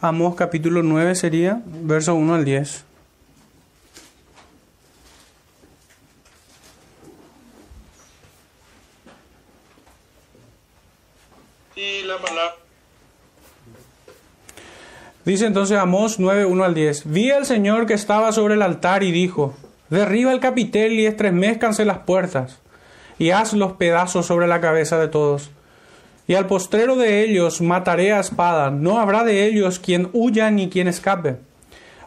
Amós capítulo 9 sería, verso 1 al 10. Y la palabra. Dice entonces Amós 9, 1 al 10. Vi al Señor que estaba sobre el altar y dijo, derriba el capitel y estremezcanse las puertas, y haz los pedazos sobre la cabeza de todos. Y al postrero de ellos mataré a espada, no habrá de ellos quien huya ni quien escape.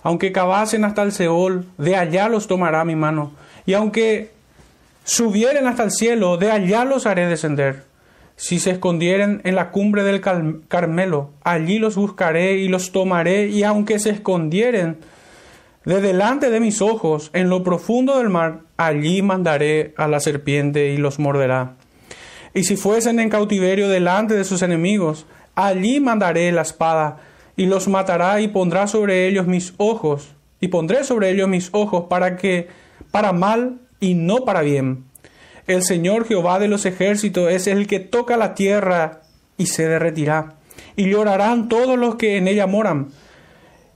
Aunque cavasen hasta el Seol, de allá los tomará mi mano. Y aunque subieren hasta el cielo, de allá los haré descender. Si se escondieren en la cumbre del Carmelo, allí los buscaré y los tomaré, y aunque se escondieren de delante de mis ojos, en lo profundo del mar, allí mandaré a la serpiente y los morderá. Y si fuesen en cautiverio delante de sus enemigos, allí mandaré la espada, y los matará y pondrá sobre ellos mis ojos, y pondré sobre ellos mis ojos para que, para mal y no para bien. El Señor Jehová de los ejércitos es el que toca la tierra y se derretirá, y llorarán todos los que en ella moran,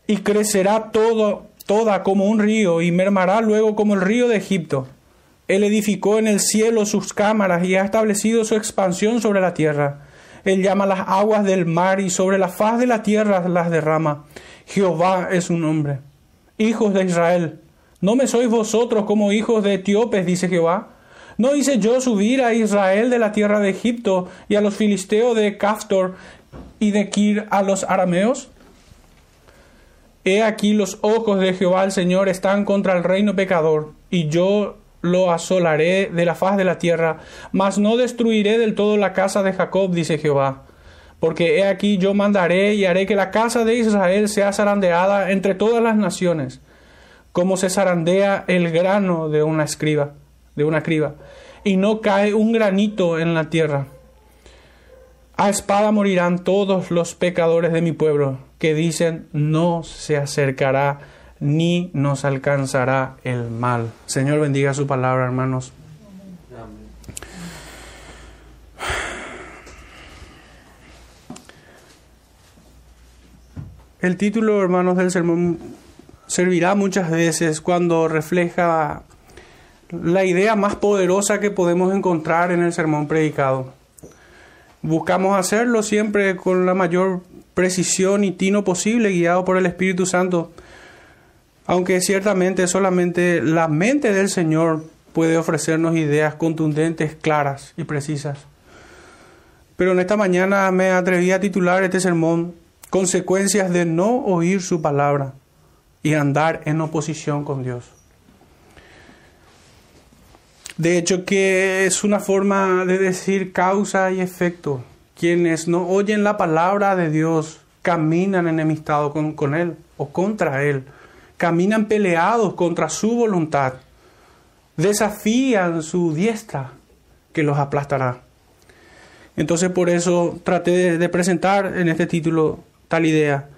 y crecerá todo, toda como un río, y mermará luego como el río de Egipto. Él edificó en el cielo sus cámaras y ha establecido su expansión sobre la tierra. Él llama las aguas del mar y sobre la faz de la tierra las derrama. Jehová es su nombre. Hijos de Israel, ¿no me sois vosotros como hijos de etíopes, dice Jehová? ¿No hice yo subir a Israel de la tierra de Egipto y a los filisteos de Caftor y de Kir a los arameos? He aquí los ojos de Jehová el Señor están contra el reino pecador, y yo lo asolaré de la faz de la tierra, mas no destruiré del todo la casa de Jacob, dice Jehová. Porque he aquí yo mandaré y haré que la casa de Israel sea zarandeada entre todas las naciones, como se zarandea el grano de una escriba, de una criba, y no cae un granito en la tierra. A espada morirán todos los pecadores de mi pueblo, que dicen, no se acercará ni nos alcanzará el mal. Señor bendiga su palabra, hermanos. El título, hermanos, del sermón servirá muchas veces cuando refleja la idea más poderosa que podemos encontrar en el sermón predicado. Buscamos hacerlo siempre con la mayor precisión y tino posible, guiado por el Espíritu Santo, aunque ciertamente solamente la mente del Señor puede ofrecernos ideas contundentes, claras y precisas. Pero en esta mañana me atreví a titular este sermón Consecuencias de no oír su palabra y andar en oposición con Dios. De hecho, que es una forma de decir causa y efecto. Quienes no oyen la palabra de Dios caminan enemistado con, con Él o contra Él. Caminan peleados contra su voluntad. Desafían su diestra que los aplastará. Entonces por eso traté de, presentar en este título tal idea.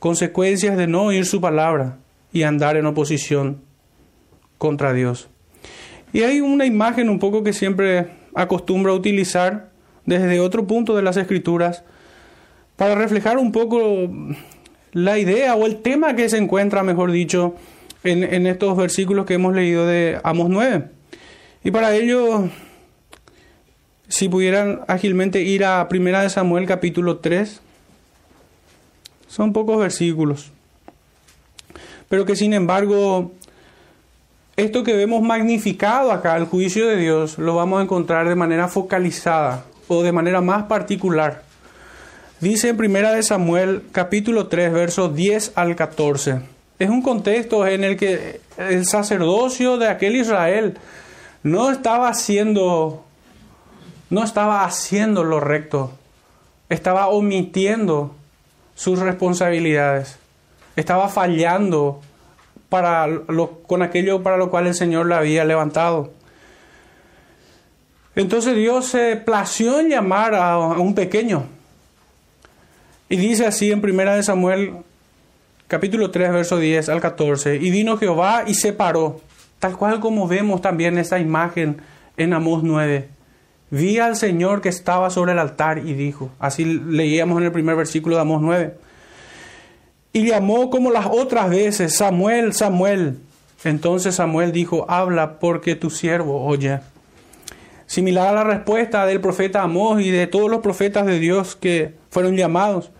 Consecuencias de no oír su palabra y andar en oposición contra Dios. Y hay una imagen un poco que siempre acostumbro a utilizar desde otro punto de las escrituras para reflejar un poco la idea o el tema que se encuentra, mejor dicho, en, en estos versículos que hemos leído de Amos 9. Y para ello, si pudieran ágilmente ir a Primera de Samuel capítulo 3, son pocos versículos, pero que sin embargo esto que vemos magnificado acá, el juicio de Dios, lo vamos a encontrar de manera focalizada o de manera más particular. Dice en Primera de Samuel capítulo 3 versos 10 al 14. Es un contexto en el que el sacerdocio de aquel Israel no estaba haciendo no estaba haciendo lo recto. Estaba omitiendo sus responsabilidades. Estaba fallando para lo, con aquello para lo cual el Señor le había levantado. Entonces Dios se plació en llamar a un pequeño. Y dice así en Primera de Samuel capítulo 3 verso 10 al 14, y vino Jehová y se paró, tal cual como vemos también esta imagen en Amós 9. Vi al Señor que estaba sobre el altar y dijo, así leíamos en el primer versículo de Amós 9. y llamó como las otras veces, Samuel, Samuel. Entonces Samuel dijo, habla porque tu siervo oye. Similar a la respuesta del profeta Amós y de todos los profetas de Dios que fueron llamados.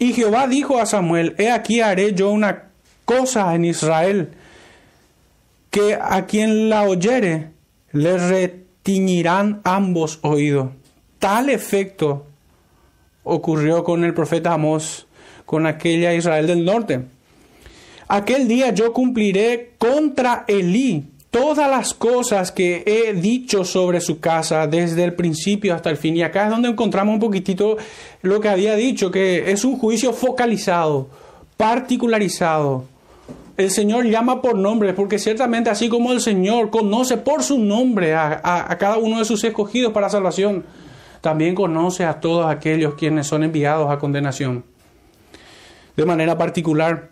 Y Jehová dijo a Samuel, he aquí haré yo una cosa en Israel, que a quien la oyere le retiñirán ambos oídos. Tal efecto ocurrió con el profeta Amós, con aquella Israel del norte. Aquel día yo cumpliré contra Elí todas las cosas que he dicho sobre su casa desde el principio hasta el fin. Y acá es donde encontramos un poquitito lo que había dicho, que es un juicio focalizado, particularizado. El Señor llama por nombre, porque ciertamente así como el Señor conoce por su nombre a, a cada uno de sus escogidos para salvación, también conoce a todos aquellos quienes son enviados a condenación. De manera particular,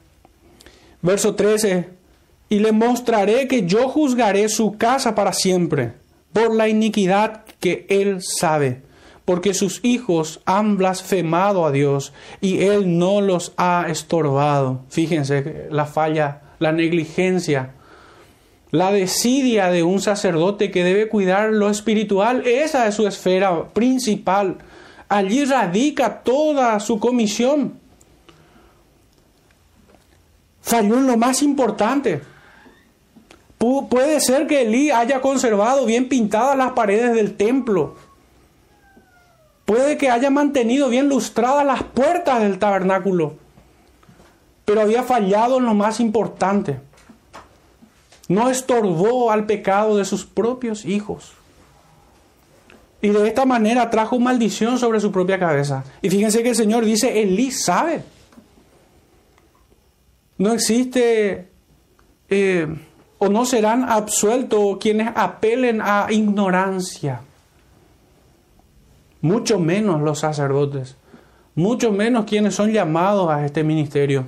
verso 13, y le mostraré que yo juzgaré su casa para siempre por la iniquidad que él sabe, porque sus hijos han blasfemado a Dios y él no los ha estorbado. Fíjense la falla, la negligencia, la desidia de un sacerdote que debe cuidar lo espiritual, esa es su esfera principal. Allí radica toda su comisión. Falló en lo más importante. Puede ser que Elí haya conservado bien pintadas las paredes del templo. Puede que haya mantenido bien lustradas las puertas del tabernáculo. Pero había fallado en lo más importante. No estorbó al pecado de sus propios hijos. Y de esta manera trajo maldición sobre su propia cabeza. Y fíjense que el Señor dice, Elí sabe. No existe... Eh, o no serán absueltos quienes apelen a ignorancia. Mucho menos los sacerdotes, mucho menos quienes son llamados a este ministerio.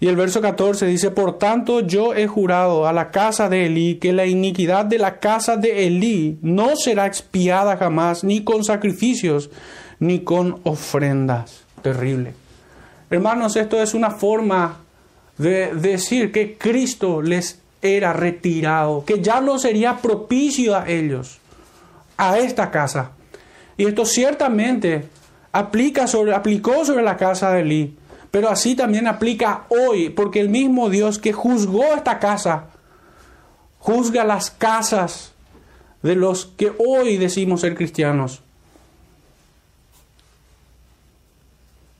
Y el verso 14 dice, por tanto yo he jurado a la casa de Elí que la iniquidad de la casa de Elí no será expiada jamás, ni con sacrificios, ni con ofrendas. Terrible. Hermanos, esto es una forma de decir que Cristo les era retirado, que ya no sería propicio a ellos, a esta casa. Y esto ciertamente aplica sobre, aplicó sobre la casa de Elí, pero así también aplica hoy, porque el mismo Dios que juzgó esta casa, juzga las casas de los que hoy decimos ser cristianos.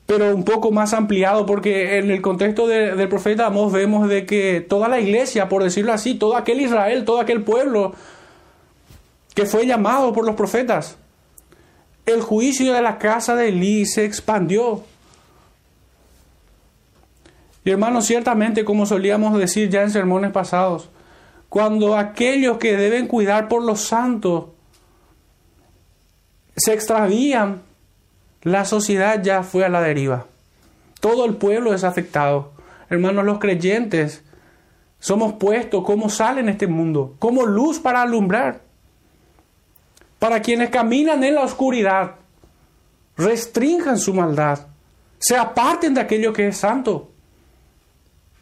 Pero un poco más ampliado, porque en el contexto del profeta Amós vemos de que toda la iglesia, por decirlo así, todo aquel Israel, todo aquel pueblo que fue llamado por los profetas, el juicio de la casa de Elí se expandió. Y hermanos, ciertamente, como solíamos decir ya en sermones pasados, cuando aquellos que deben cuidar por los santos se extravían, la sociedad ya fue a la deriva. Todo el pueblo es afectado. Hermanos, los creyentes somos puestos como sal en este mundo, como luz para alumbrar. Para quienes caminan en la oscuridad, restrinjan su maldad, se aparten de aquello que es santo.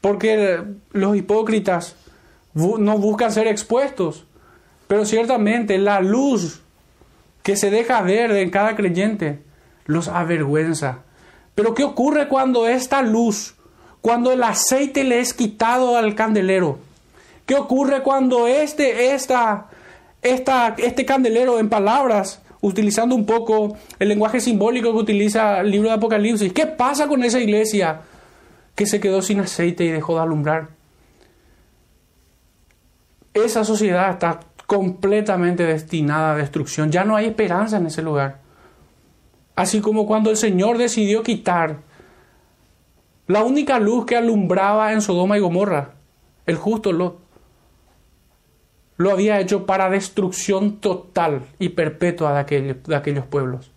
Porque los hipócritas no buscan ser expuestos, pero ciertamente la luz que se deja ver en cada creyente los avergüenza. Pero ¿qué ocurre cuando esta luz, cuando el aceite le es quitado al candelero? ¿Qué ocurre cuando este, esta, esta, este candelero en palabras, utilizando un poco el lenguaje simbólico que utiliza el libro de Apocalipsis, ¿qué pasa con esa iglesia que se quedó sin aceite y dejó de alumbrar? Esa sociedad está completamente destinada a destrucción. Ya no hay esperanza en ese lugar. Así como cuando el Señor decidió quitar la única luz que alumbraba en Sodoma y Gomorra, el justo Lot, lo había hecho para destrucción total y perpetua de, aquellos pueblos.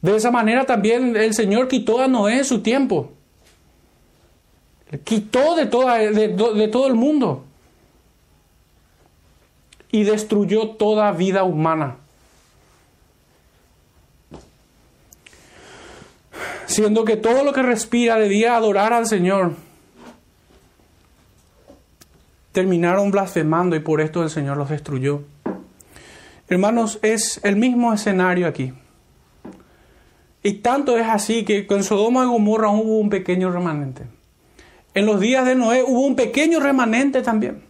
De esa manera también el Señor quitó a Noé su tiempo. Quitó de, toda, de todo el mundo. Y destruyó toda vida humana. Siendo que todo lo que respira debía adorar al Señor, terminaron blasfemando y por esto el Señor los destruyó. Hermanos, es el mismo escenario aquí. Y tanto es así que con Sodoma y Gomorra hubo un pequeño remanente. En los días de Noé hubo un pequeño remanente también.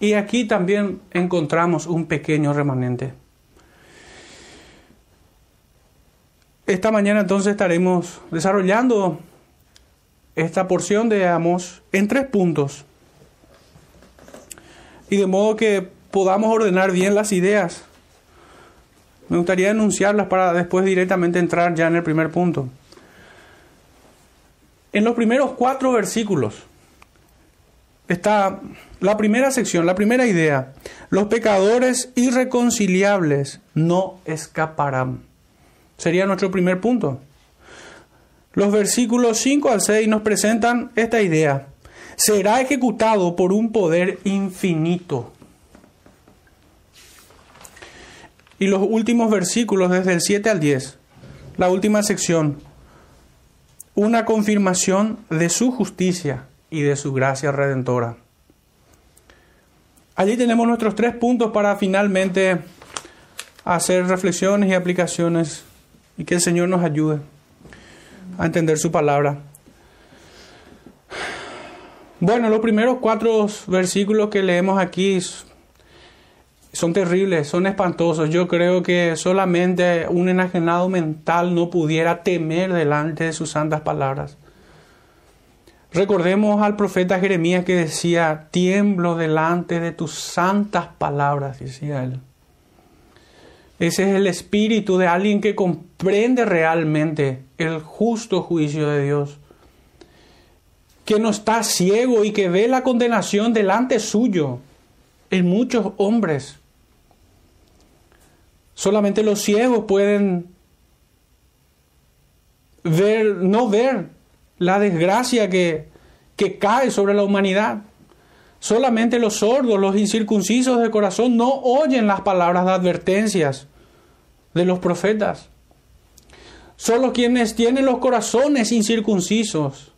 Y aquí también encontramos un pequeño remanente. Esta mañana entonces estaremos desarrollando esta porción de Amos en tres puntos. Y de modo que podamos ordenar bien las ideas. Me gustaría enunciarlas para después directamente entrar ya en el primer punto. En los primeros cuatro versículos está la primera sección, la primera idea. Los pecadores irreconciliables no escaparán. Sería nuestro primer punto. Los versículos 5 al 6 nos presentan esta idea. Será ejecutado por un poder infinito. Y los últimos versículos desde el 7 al 10, la última sección, una confirmación de su justicia y de su gracia redentora. Allí tenemos nuestros tres puntos para finalmente hacer reflexiones y aplicaciones y que el Señor nos ayude a entender su palabra. Bueno, los primeros cuatro versículos que leemos aquí son terribles, son espantosos. Yo creo que solamente un enajenado mental no pudiera temer delante de sus santas palabras. Recordemos al profeta Jeremías que decía, tiemblo delante de tus santas palabras, decía él. Ese es el espíritu de alguien que comprende realmente el justo juicio de Dios, que no está ciego y que ve la condenación delante suyo en muchos hombres Solamente los ciegos pueden ver, no ver la desgracia que, que cae sobre la humanidad. Solamente los sordos, los incircuncisos de corazón, no oyen las palabras de advertencias de los profetas. Solo quienes tienen los corazones incircuncisos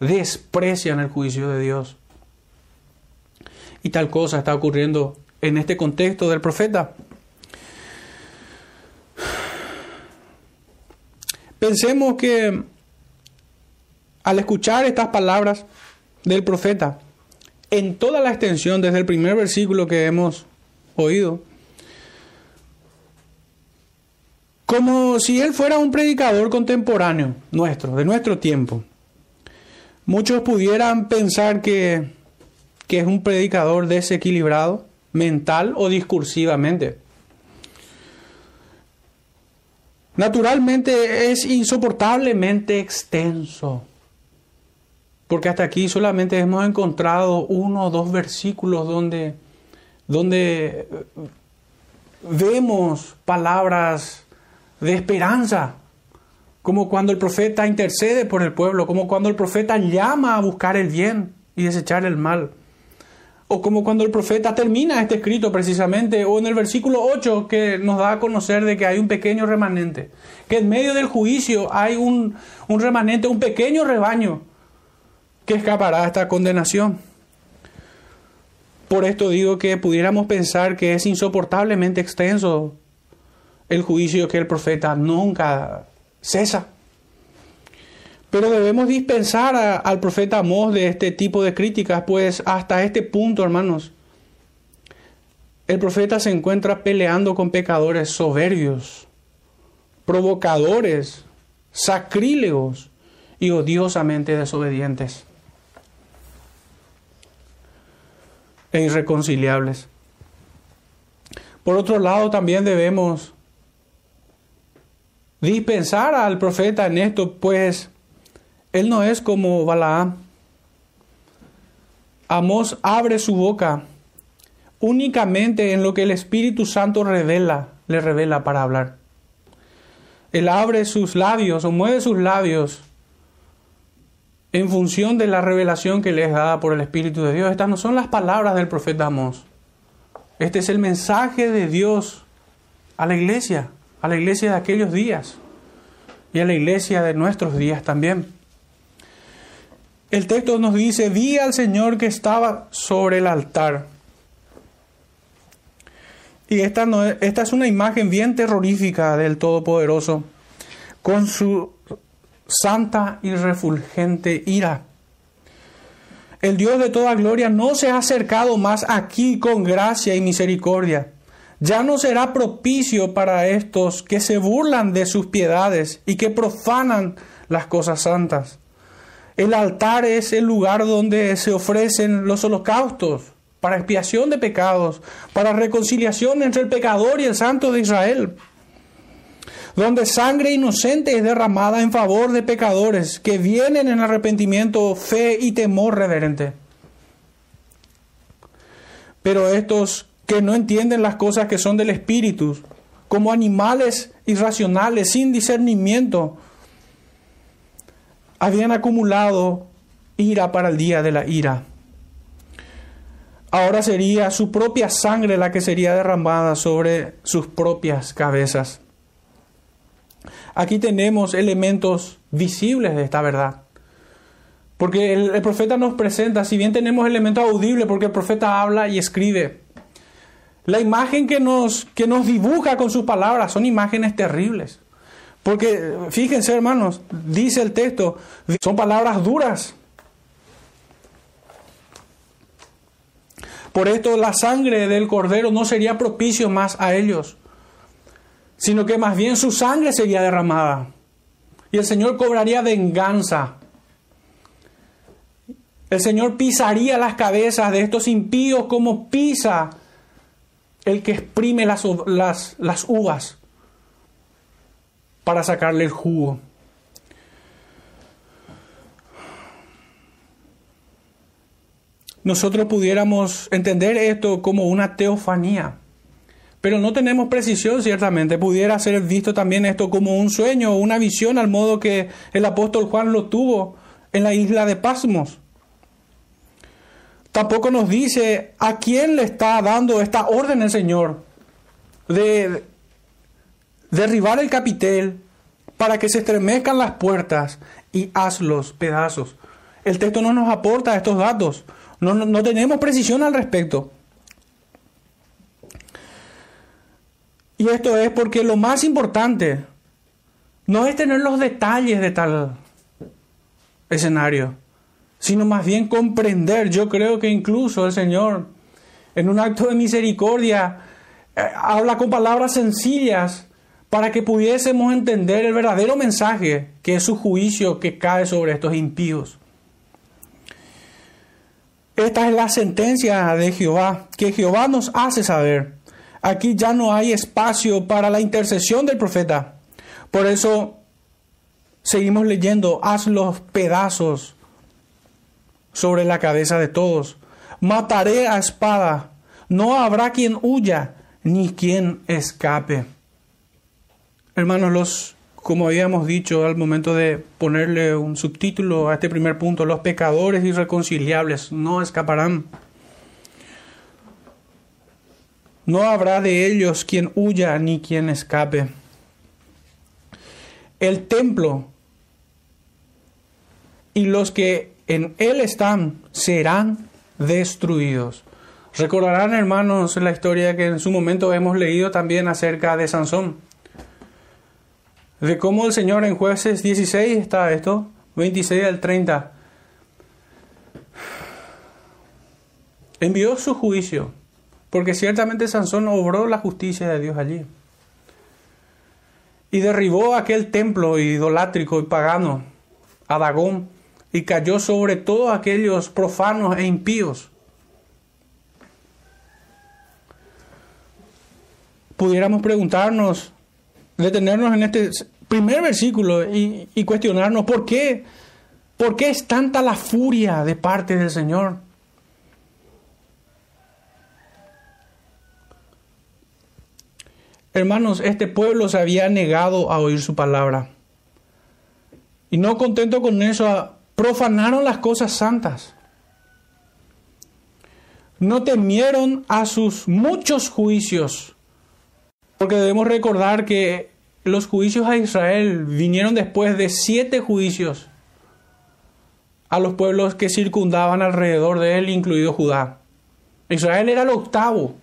desprecian el juicio de Dios. Y tal cosa está ocurriendo en este contexto del profeta. Pensemos que al escuchar estas palabras del profeta, en toda la extensión, desde el primer versículo que hemos oído, como si él fuera un predicador contemporáneo nuestro, de nuestro tiempo. Muchos pudieran pensar que, que es un predicador desequilibrado, mental o discursivamente. Naturalmente es insoportablemente extenso, porque hasta aquí solamente hemos encontrado uno o dos versículos donde, donde vemos palabras de esperanza, como cuando el profeta intercede por el pueblo, como cuando el profeta llama a buscar el bien y desechar el mal. O como cuando el profeta termina este escrito precisamente, o en el versículo 8 que nos da a conocer de que hay un pequeño remanente, que en medio del juicio hay un, un remanente, un pequeño rebaño que escapará a esta condenación. Por esto digo que pudiéramos pensar que es insoportablemente extenso el juicio que el profeta nunca cesa. Pero debemos dispensar al profeta Amós de este tipo de críticas, pues hasta este punto, hermanos, el profeta se encuentra peleando con pecadores soberbios, provocadores, sacrílegos y odiosamente desobedientes e irreconciliables. Por otro lado, también debemos dispensar al profeta en esto, pues él no es como Balaam. Amós abre su boca únicamente en lo que el Espíritu Santo revela, le revela para hablar. Él abre sus labios o mueve sus labios en función de la revelación que le es dada por el Espíritu de Dios. Estas no son las palabras del profeta Amós. Este es el mensaje de Dios a la iglesia, a la iglesia de aquellos días. y a la iglesia de nuestros días también. El texto nos dice, vi al Señor que estaba sobre el altar. Y esta, no, esta es una imagen bien terrorífica del Todopoderoso, con su santa y refulgente ira. El Dios de toda gloria no se ha acercado más aquí con gracia y misericordia. Ya no será propicio para estos que se burlan de sus piedades y que profanan las cosas santas. El altar es el lugar donde se ofrecen los holocaustos para expiación de pecados, para reconciliación entre el pecador y el santo de Israel, donde sangre inocente es derramada en favor de pecadores que vienen en arrepentimiento, fe y temor reverente. Pero estos que no entienden las cosas que son del Espíritu, como animales irracionales, sin discernimiento, habían acumulado ira para el día de la ira. Ahora sería su propia sangre la que sería derramada sobre sus propias cabezas. Aquí tenemos elementos visibles de esta verdad. Porque el, profeta nos presenta, si bien tenemos elementos audibles, porque el profeta habla y escribe, la imagen que nos, que nos dibuja con sus palabras son imágenes terribles. Porque fíjense hermanos, dice el texto, son palabras duras. Por esto la sangre del cordero no sería propicio más a ellos, sino que más bien su sangre sería derramada. Y el Señor cobraría venganza. El Señor pisaría las cabezas de estos impíos como pisa el que exprime las, las, las uvas para sacarle el jugo. Nosotros pudiéramos entender esto como una teofanía, pero no tenemos precisión ciertamente. Pudiera ser visto también esto como un sueño una visión al modo que el apóstol Juan lo tuvo en la isla de Pasmos. Tampoco nos dice a quién le está dando esta orden el Señor de derribar el capitel para que se estremezcan las puertas y hazlos pedazos. El texto no nos aporta estos datos. No, no, tenemos precisión al respecto. Y esto es porque lo más importante no es tener los detalles de tal escenario, sino más bien comprender. Yo creo que incluso el Señor, en un acto de misericordia, eh, habla con palabras sencillas para que pudiésemos entender el verdadero mensaje que es su juicio que cae sobre estos impíos. Esta es la sentencia de Jehová, que Jehová nos hace saber. Aquí ya no hay espacio para la intercesión del profeta. Por eso seguimos leyendo, haz los pedazos sobre la cabeza de todos. Mataré a espada, no habrá quien huya, ni quien escape. Hermanos, los, como habíamos dicho al momento de ponerle un subtítulo a este primer punto, los pecadores irreconciliables no escaparán. No habrá de ellos quien huya ni quien escape. El templo y los que en él están serán destruidos. Recordarán, hermanos, la historia que en su momento hemos leído también acerca de Sansón de cómo el Señor en jueces 16 está esto, 26 al 30, envió su juicio, porque ciertamente Sansón obró la justicia de Dios allí. Y derribó aquel templo idolátrico y pagano, a Dagón, y cayó sobre todos aquellos profanos e impíos. Pudiéramos preguntarnos detenernos en este primer versículo y, cuestionarnos por qué, por qué es tanta la furia de parte del Señor. Hermanos, este pueblo se había negado a oír su palabra. Y no contento con eso, profanaron las cosas santas. No temieron a sus muchos juicios porque debemos recordar que los juicios a Israel vinieron después de siete juicios a los pueblos que circundaban alrededor de él, incluido Judá. Israel era el octavo.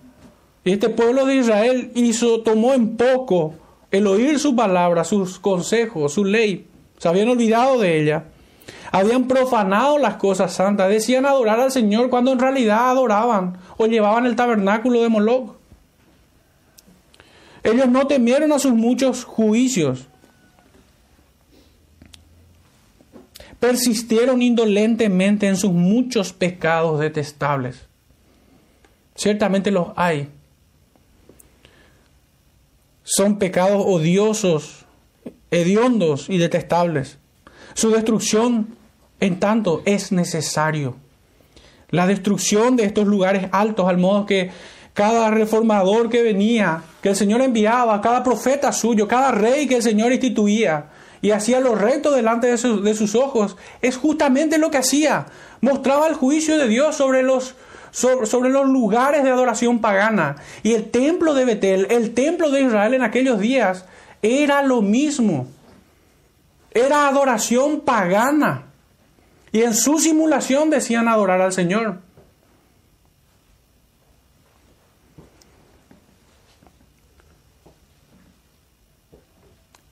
Y este pueblo de Israel hizo, tomó en poco el oír su palabra, sus consejos, su ley. Se habían olvidado de ella. Habían profanado las cosas santas. Decían adorar al Señor cuando en realidad adoraban o llevaban el tabernáculo de Moloch. Ellos no temieron a sus muchos juicios. Persistieron indolentemente en sus muchos pecados detestables. Ciertamente los hay. Son pecados odiosos, hediondos y detestables. Su destrucción, en tanto, es necesario. La destrucción de estos lugares altos, al modo que cada reformador que venía, que el Señor enviaba, cada profeta suyo, cada rey que el Señor instituía y hacía lo recto delante de, sus ojos, es justamente lo que hacía. Mostraba el juicio de Dios sobre los, sobre, sobre los lugares de adoración pagana. Y el templo de Betel, el templo de Israel en aquellos días, era lo mismo. Era adoración pagana. Y en su simulación decían adorar al Señor.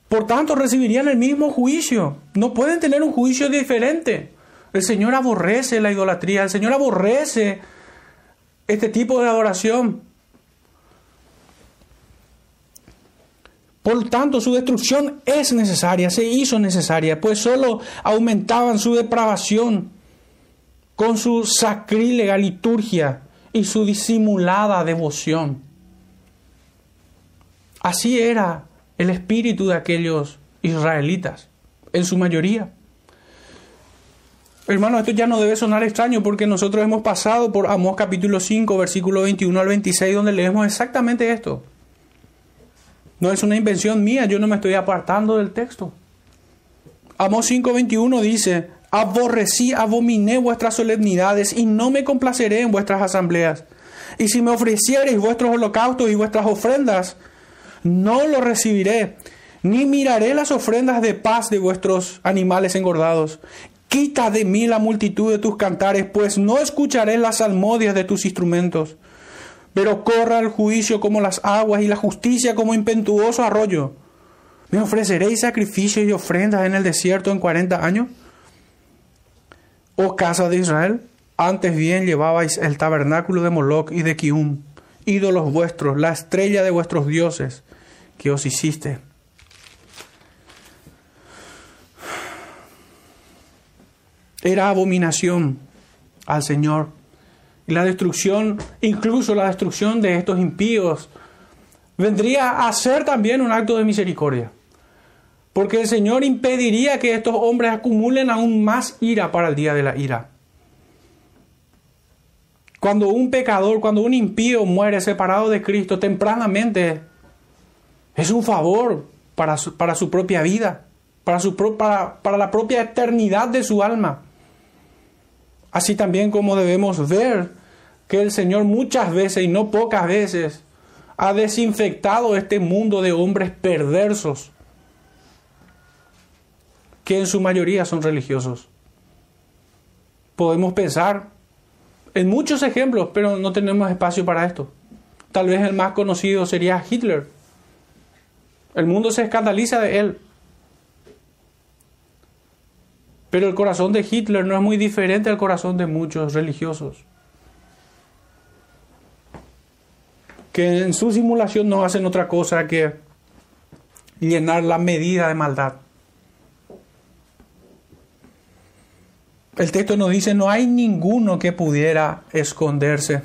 Por tanto, recibirían el mismo juicio. No pueden tener un juicio diferente. El Señor aborrece la idolatría, el Señor aborrece este tipo de adoración. Por tanto, su destrucción es necesaria, se hizo necesaria, pues solo aumentaban su depravación con su sacrílega liturgia y su disimulada devoción. Así era el espíritu de aquellos israelitas, en su mayoría. Hermano, esto ya no debe sonar extraño porque nosotros hemos pasado por Amós capítulo 5, versículo 21 al 26, donde leemos exactamente esto. No es una invención mía, yo no me estoy apartando del texto. Amós 5, 21 dice, aborrecí, abominé vuestras solemnidades y no me complaceré en vuestras asambleas. Y si me ofreciereis vuestros holocaustos y vuestras ofrendas, no lo recibiré, ni miraré las ofrendas de paz de vuestros animales engordados. Quita de mí la multitud de tus cantares, pues no escucharé las salmodias de tus instrumentos. Pero corra el juicio como las aguas y la justicia como impetuoso arroyo. ¿Me ofreceréis sacrificios y ofrendas en el desierto en cuarenta años? Oh casa de Israel, antes bien llevabais el tabernáculo de Moloch y de Kium, ídolos vuestros, la estrella de vuestros dioses que os hiciste. Era abominación al Señor. La destrucción, incluso la destrucción de estos impíos, vendría a ser también un acto de misericordia. Porque el Señor impediría que estos hombres acumulen aún más ira para el día de la ira. Cuando un pecador, cuando un impío muere separado de Cristo tempranamente, es un favor para su, para su propia vida, para, su, para, para la propia eternidad de su alma. Así también como debemos ver que el Señor muchas veces y no pocas veces ha desinfectado este mundo de hombres perversos, que en su mayoría son religiosos. Podemos pensar en muchos ejemplos, pero no tenemos espacio para esto. Tal vez el más conocido sería Hitler. El mundo se escandaliza de él. Pero el corazón de Hitler no es muy diferente al corazón de muchos religiosos. Que en su simulación no hacen otra cosa que llenar la medida de maldad. El texto nos dice, no hay ninguno que pudiera esconderse.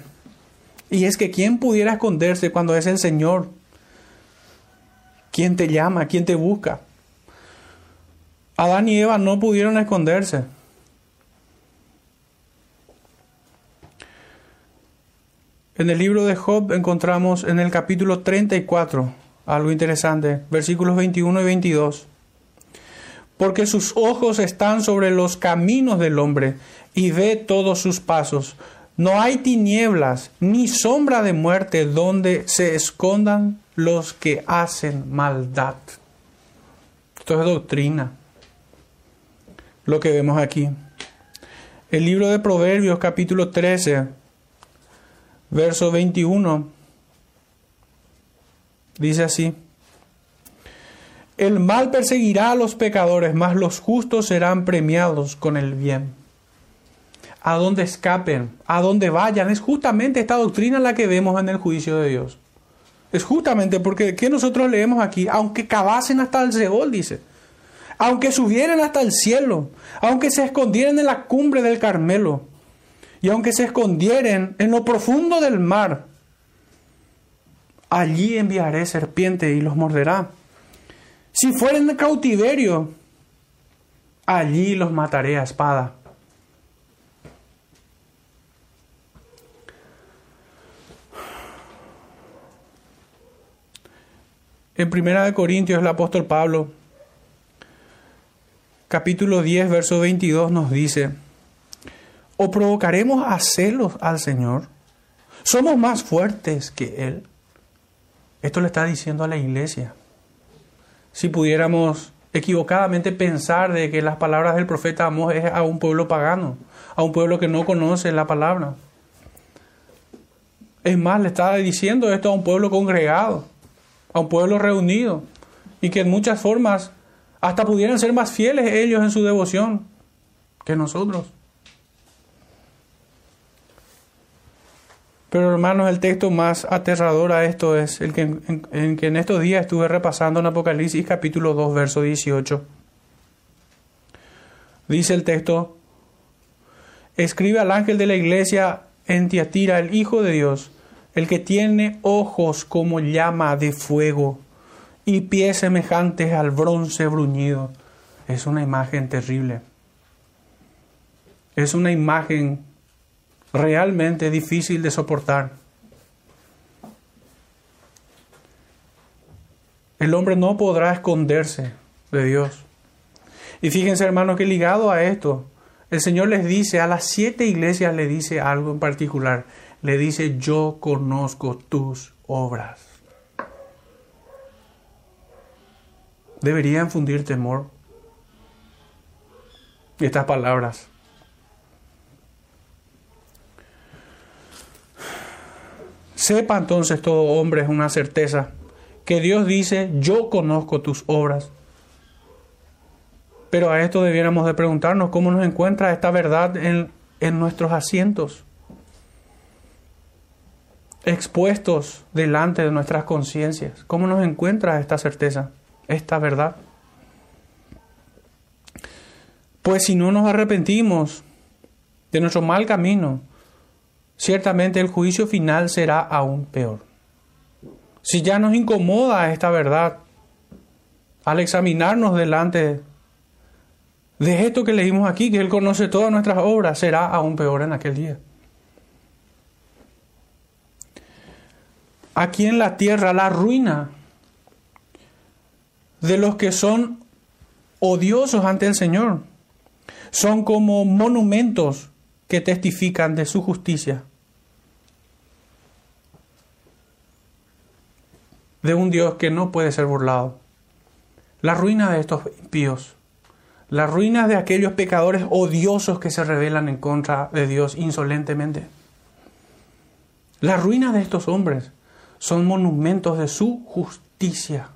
Y es que ¿quién pudiera esconderse cuando es el Señor ¿Quién te llama? ¿Quién te busca? Adán y Eva no pudieron esconderse. En el libro de Job encontramos en el capítulo 34 algo interesante, versículos 21 y 22. Porque sus ojos están sobre los caminos del hombre y ve todos sus pasos. No hay tinieblas ni sombra de muerte donde se escondan los que hacen maldad. Esto es doctrina. Lo que vemos aquí. El libro de Proverbios capítulo 13, verso 21, dice así. El mal perseguirá a los pecadores, mas los justos serán premiados con el bien. A donde escapen, a donde vayan, es justamente esta doctrina la que vemos en el juicio de Dios. Es justamente porque que nosotros leemos aquí, aunque cavasen hasta el Seol, dice, aunque subieran hasta el cielo, aunque se escondieran en la cumbre del Carmelo, y aunque se escondieran en lo profundo del mar, allí enviaré serpiente y los morderá si fueren de cautiverio, allí los mataré a espada. En Primera de Corintios el apóstol Pablo, capítulo 10, verso 22 nos dice, ¿o provocaremos a celos al Señor? ¿Somos más fuertes que Él? Esto le está diciendo a la iglesia si pudiéramos equivocadamente pensar de que las palabras del profeta Amós es a un pueblo pagano, a un pueblo que no conoce la palabra. Es más, le estaba diciendo esto a un pueblo congregado, a un pueblo reunido, y que en muchas formas hasta pudieran ser más fieles ellos en su devoción que nosotros. Pero hermanos, el texto más aterrador a esto es el que en, que en estos días estuve repasando en Apocalipsis capítulo 2, verso 18. Dice el texto, escribe al ángel de la iglesia en Tiatira, el Hijo de Dios, el que tiene ojos como llama de fuego y pies semejantes al bronce bruñido. Es una imagen terrible. Es una imagen realmente difícil de soportar. El hombre no podrá esconderse de Dios. Y fíjense, hermanos, que ligado a esto, el Señor les dice, a las siete iglesias le dice algo en particular. Le dice, yo conozco tus obras. Debería infundir temor estas palabras. Sepa entonces todo hombre, es una certeza, que Dios dice, yo conozco tus obras. Pero a esto debiéramos de preguntarnos cómo nos encuentra esta verdad en, en nuestros asientos, expuestos delante de nuestras conciencias. ¿Cómo nos encuentra esta certeza, esta verdad? Pues si no nos arrepentimos de nuestro mal camino, ciertamente el juicio final será aún peor. Si ya nos incomoda esta verdad, al examinarnos delante de esto que leímos aquí, que Él conoce todas nuestras obras, será aún peor en aquel día. Aquí en la tierra, la ruina de los que son odiosos ante el Señor son como monumentos que testifican de su justicia. de un Dios que no puede ser burlado. La ruina de estos impíos, la ruina de aquellos pecadores odiosos que se rebelan en contra de Dios insolentemente. La ruina de estos hombres son monumentos de su justicia.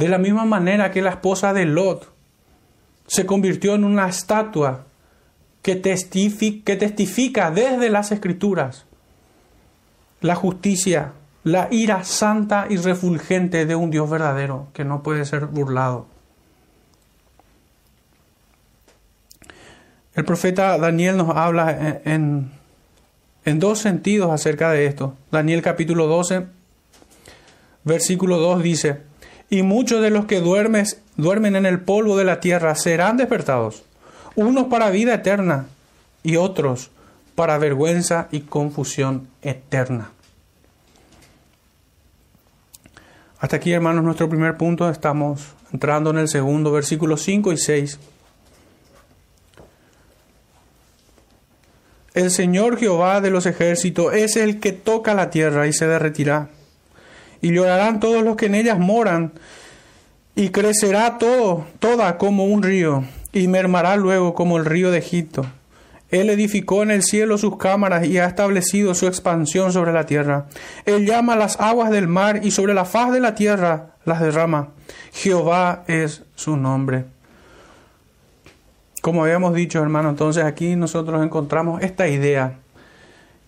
De la misma manera que la esposa de Lot se convirtió en una estatua que testifica, que testifica desde las escrituras la justicia la ira santa y refulgente de un Dios verdadero que no puede ser burlado. El profeta Daniel nos habla en, dos sentidos acerca de esto. Daniel capítulo 12, versículo 2 dice, y muchos de los que duermen en el polvo de la tierra serán despertados, unos para vida eterna y otros para vergüenza y confusión eterna. Hasta aquí, hermanos, nuestro primer punto. Estamos entrando en el segundo, versículos 5 y 6. El Señor Jehová de los ejércitos es el que toca la tierra y se derretirá. Y llorarán todos los que en ellas moran, Y crecerá todo, toda como un río, y mermará luego como el río de Egipto. Él edificó en el cielo sus cámaras y ha establecido su expansión sobre la tierra. Él llama las aguas del mar y sobre la faz de la tierra las derrama. Jehová es su nombre. Como habíamos dicho, hermano, entonces aquí nosotros encontramos esta idea,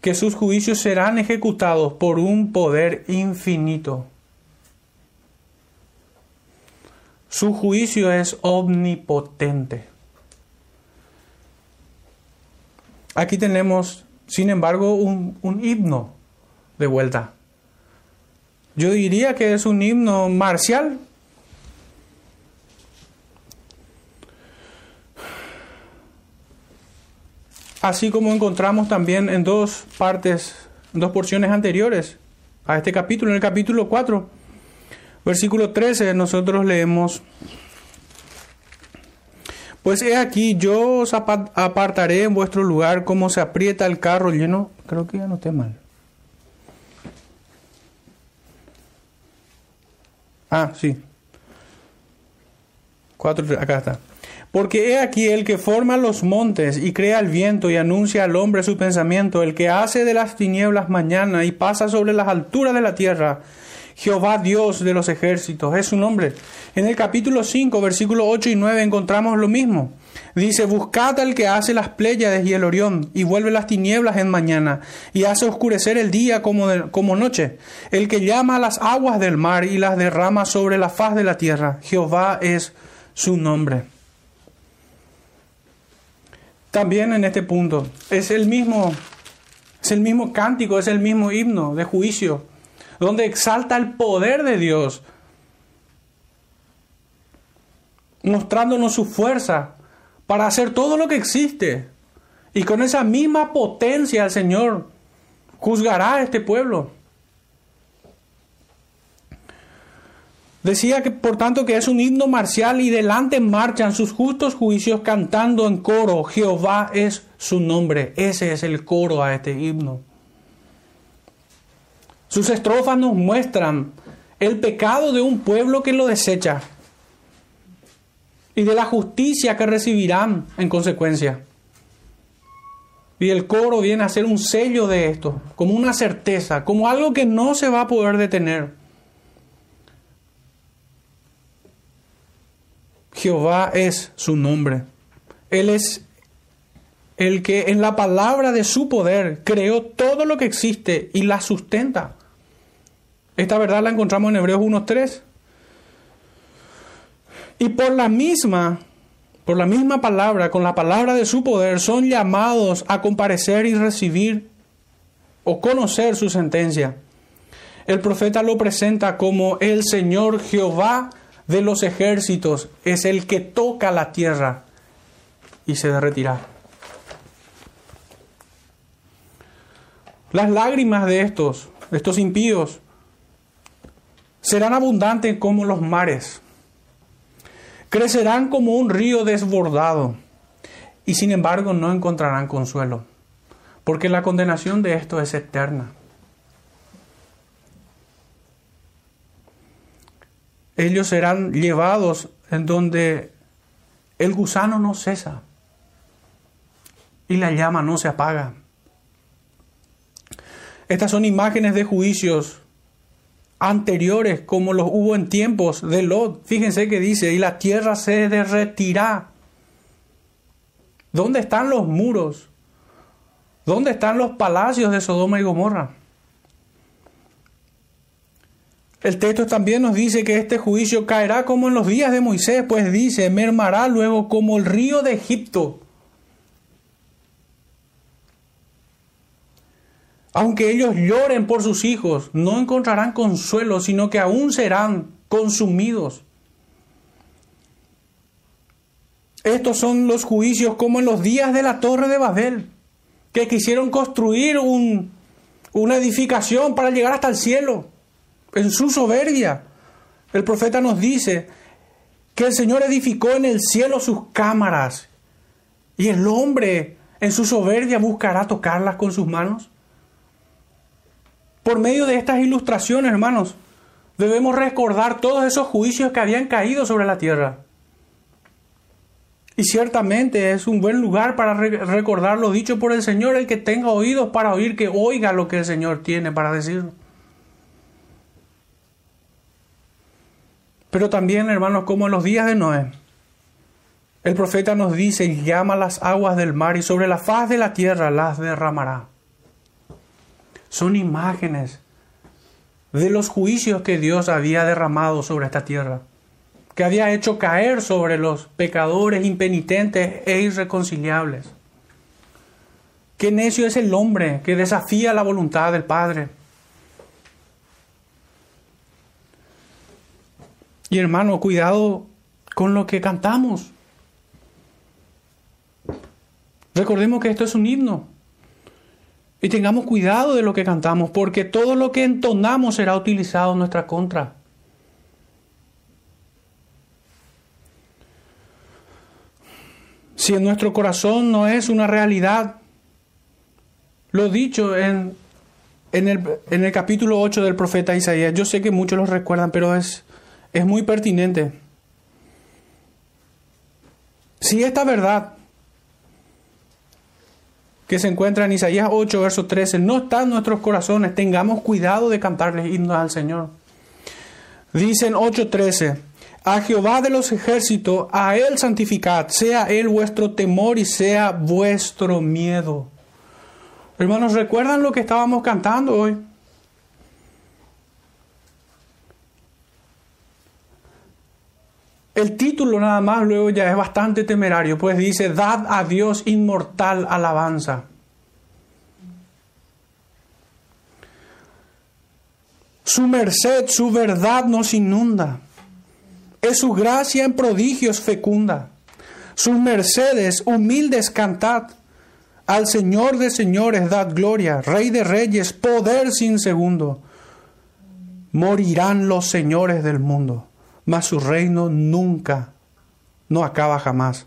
que sus juicios serán ejecutados por un poder infinito. Su juicio es omnipotente. Aquí tenemos, sin embargo, un, un himno de vuelta. Yo diría que es un himno marcial. Así como encontramos también en dos partes, en dos porciones anteriores a este capítulo, en el capítulo 4, versículo 13, nosotros leemos, pues he aquí, yo os apartaré en vuestro lugar como se aprieta el carro lleno, creo que ya no esté mal. Ah, sí. Cuatro, acá está. Porque he aquí el que forma los montes y crea el viento y anuncia al hombre su pensamiento, el que hace de las tinieblas mañana y pasa sobre las alturas de la tierra. Jehová Dios de los ejércitos es su nombre. En el capítulo 5, versículos 8 y 9 encontramos lo mismo. Dice, buscad al que hace las Pléyades y el Orión, y vuelve las tinieblas en mañana, y hace oscurecer el día como, como noche, el que llama a las aguas del mar y las derrama sobre la faz de la tierra. Jehová es su nombre. También en este punto, es el mismo, es el mismo cántico, es el mismo himno de juicio, donde exalta el poder de Dios, mostrándonos su fuerza, para hacer todo lo que existe. Y con esa misma potencia el Señor juzgará a este pueblo. Decía que por tanto que es un himno marcial y delante marchan sus justos juicios cantando en coro, Jehová es su nombre. Ese es el coro a este himno. Sus estrofas nos muestran el pecado de un pueblo que lo desecha, y de la justicia que recibirán en consecuencia. Y el coro viene a ser un sello de esto, como una certeza, como algo que no se va a poder detener. Jehová es su nombre. Él es el que en la palabra de su poder creó todo lo que existe y la sustenta. Esta verdad la encontramos en Hebreos 1.3. Y por la misma, por la misma palabra, con la palabra de su poder, son llamados a comparecer y recibir o conocer su sentencia. El profeta lo presenta como el Señor Jehová de los ejércitos, es el que toca la tierra y se derretirá. Las lágrimas de estos, de estos impíos, serán abundantes como los mares crecerán como un río desbordado y sin embargo no encontrarán consuelo, porque la condenación de esto es eterna. Ellos serán llevados en donde el gusano no cesa y la llama no se apaga. Estas son imágenes de juicios anteriores como los hubo en tiempos de Lot. Fíjense que dice, y la tierra se derretirá. ¿Dónde están los muros? ¿Dónde están los palacios de Sodoma y Gomorra? El texto también nos dice que este juicio caerá como en los días de Moisés, pues dice, mermará luego como el río de Egipto. Aunque ellos lloren por sus hijos, no encontrarán consuelo, sino que aún serán consumidos. Estos son los juicios como en los días de la torre de Babel, que quisieron construir una edificación para llegar hasta el cielo, en su soberbia. El profeta nos dice que el Señor edificó en el cielo sus cámaras y el hombre en su soberbia buscará tocarlas con sus manos. Por medio de estas ilustraciones, hermanos, Debemos recordar todos esos juicios que habían caído sobre la tierra. Y ciertamente es un buen lugar para recordar lo dicho por el Señor, el que tenga oídos para oír, que oiga lo que el Señor tiene para decir. Pero también, hermanos, como en los días de Noé, el profeta nos dice, llama las aguas del mar y sobre la faz de la tierra las derramará. Son imágenes de los juicios que Dios había derramado sobre esta tierra que había hecho caer sobre los pecadores impenitentes e irreconciliables. Qué necio es el hombre que desafía la voluntad del Padre. Y hermano, cuidado con lo que cantamos. Recordemos que esto es un himno. Y tengamos cuidado de lo que cantamos, porque todo lo que entonamos será utilizado en nuestra contra. si en nuestro corazón no es una realidad. Lo dicho en, en, el, en el capítulo 8 del profeta Isaías, yo sé que muchos lo recuerdan, pero es, es muy pertinente. Si esta verdad que se encuentra en Isaías 8, verso 13, no está en nuestros corazones, tengamos cuidado de cantarles himnos al Señor. Dicen 8:13, a Jehová de los ejércitos, a Él santificad, sea Él vuestro temor y sea vuestro miedo. Hermanos, ¿recuerdan lo que estábamos cantando hoy? El título nada más luego ya es bastante temerario, pues dice, dad a Dios inmortal alabanza. Su merced, su verdad nos inunda. Es su gracia en prodigios fecunda. Sus mercedes humildes cantad. Al Señor de señores dad gloria, Rey de reyes, poder sin segundo. Morirán los señores del mundo, mas su reino nunca, no acaba jamás.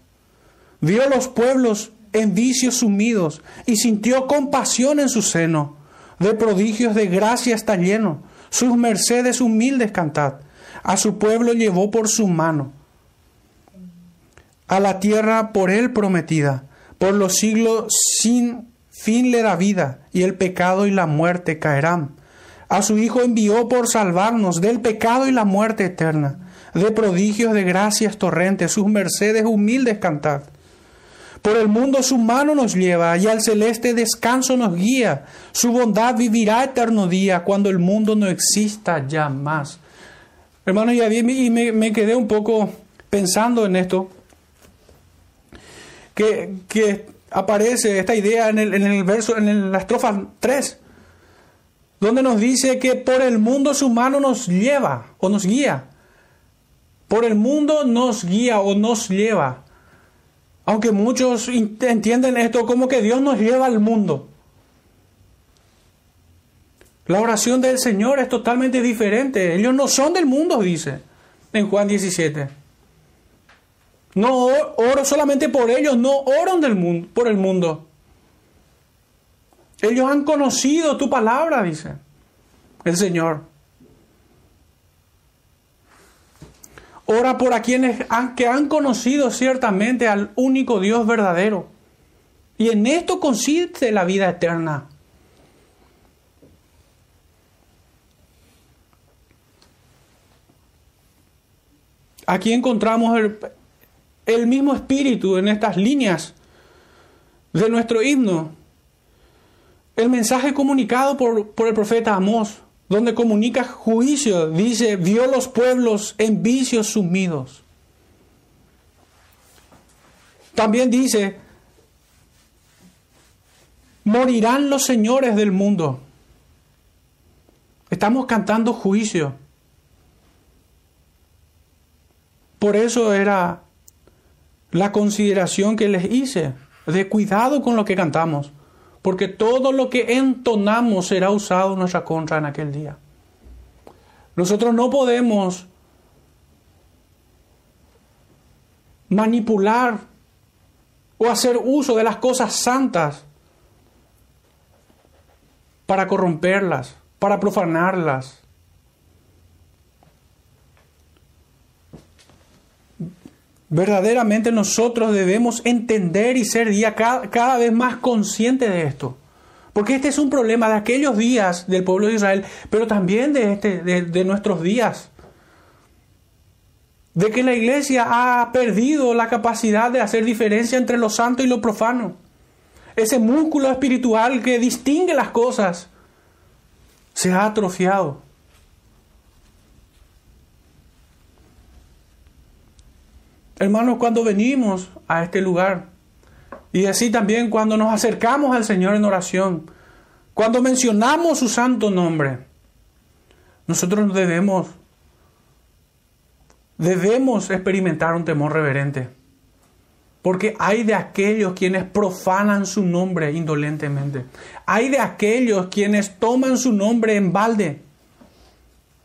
Vio los pueblos en vicios sumidos y sintió compasión en su seno. De prodigios de gracia está lleno. Sus mercedes humildes cantad a su pueblo llevó por su mano, a la tierra por él prometida, por los siglos sin fin le da vida, y el pecado y la muerte caerán. A su Hijo envió por salvarnos del pecado y la muerte eterna, de prodigios de gracias torrentes, sus mercedes humildes cantad. Por el mundo su mano nos lleva y al celeste descanso nos guía. Su bondad vivirá eterno día cuando el mundo no exista ya más. Hermano, y, me, quedé un poco pensando en esto, que, que aparece esta idea en el, en el verso, en la estrofa 3, donde nos dice que por el mundo su mano nos lleva o nos guía. Por el mundo nos guía o nos lleva. Aunque muchos entienden esto como que Dios nos lleva al mundo. La oración del Señor es totalmente diferente. Ellos no son del mundo, dice en Juan 17. No oro solamente por ellos, no oran del mundo, por el mundo. Ellos han conocido tu palabra, dice el Señor. Ora por a quienes han, que han conocido ciertamente al único Dios verdadero. Y en esto consiste la vida eterna Aquí encontramos el, mismo espíritu en estas líneas de nuestro himno. El mensaje comunicado por, por el profeta Amós, donde comunica juicio, dice, vio los pueblos en vicios sumidos. También dice, morirán los señores del mundo. Estamos cantando juicio. Por eso era la consideración que les hice, de cuidado con lo que cantamos, porque todo lo que entonamos será usado en nuestra contra en aquel día. Nosotros no podemos manipular o hacer uso de las cosas santas para corromperlas, para profanarlas, Verdaderamente nosotros debemos entender y ser día cada, cada vez más conscientes de esto. Porque este es un problema de aquellos días del pueblo de Israel, pero también de, este, de, de nuestros días. De que la iglesia ha perdido la capacidad de hacer diferencia entre lo santo y lo profano. Ese músculo espiritual que distingue las cosas se ha atrofiado. Hermanos, cuando venimos a este lugar, y así también cuando nos acercamos al Señor en oración, cuando mencionamos su santo nombre, nosotros debemos, debemos experimentar un temor reverente. Porque hay de aquellos quienes profanan su nombre indolentemente. Hay de aquellos quienes toman su nombre en balde.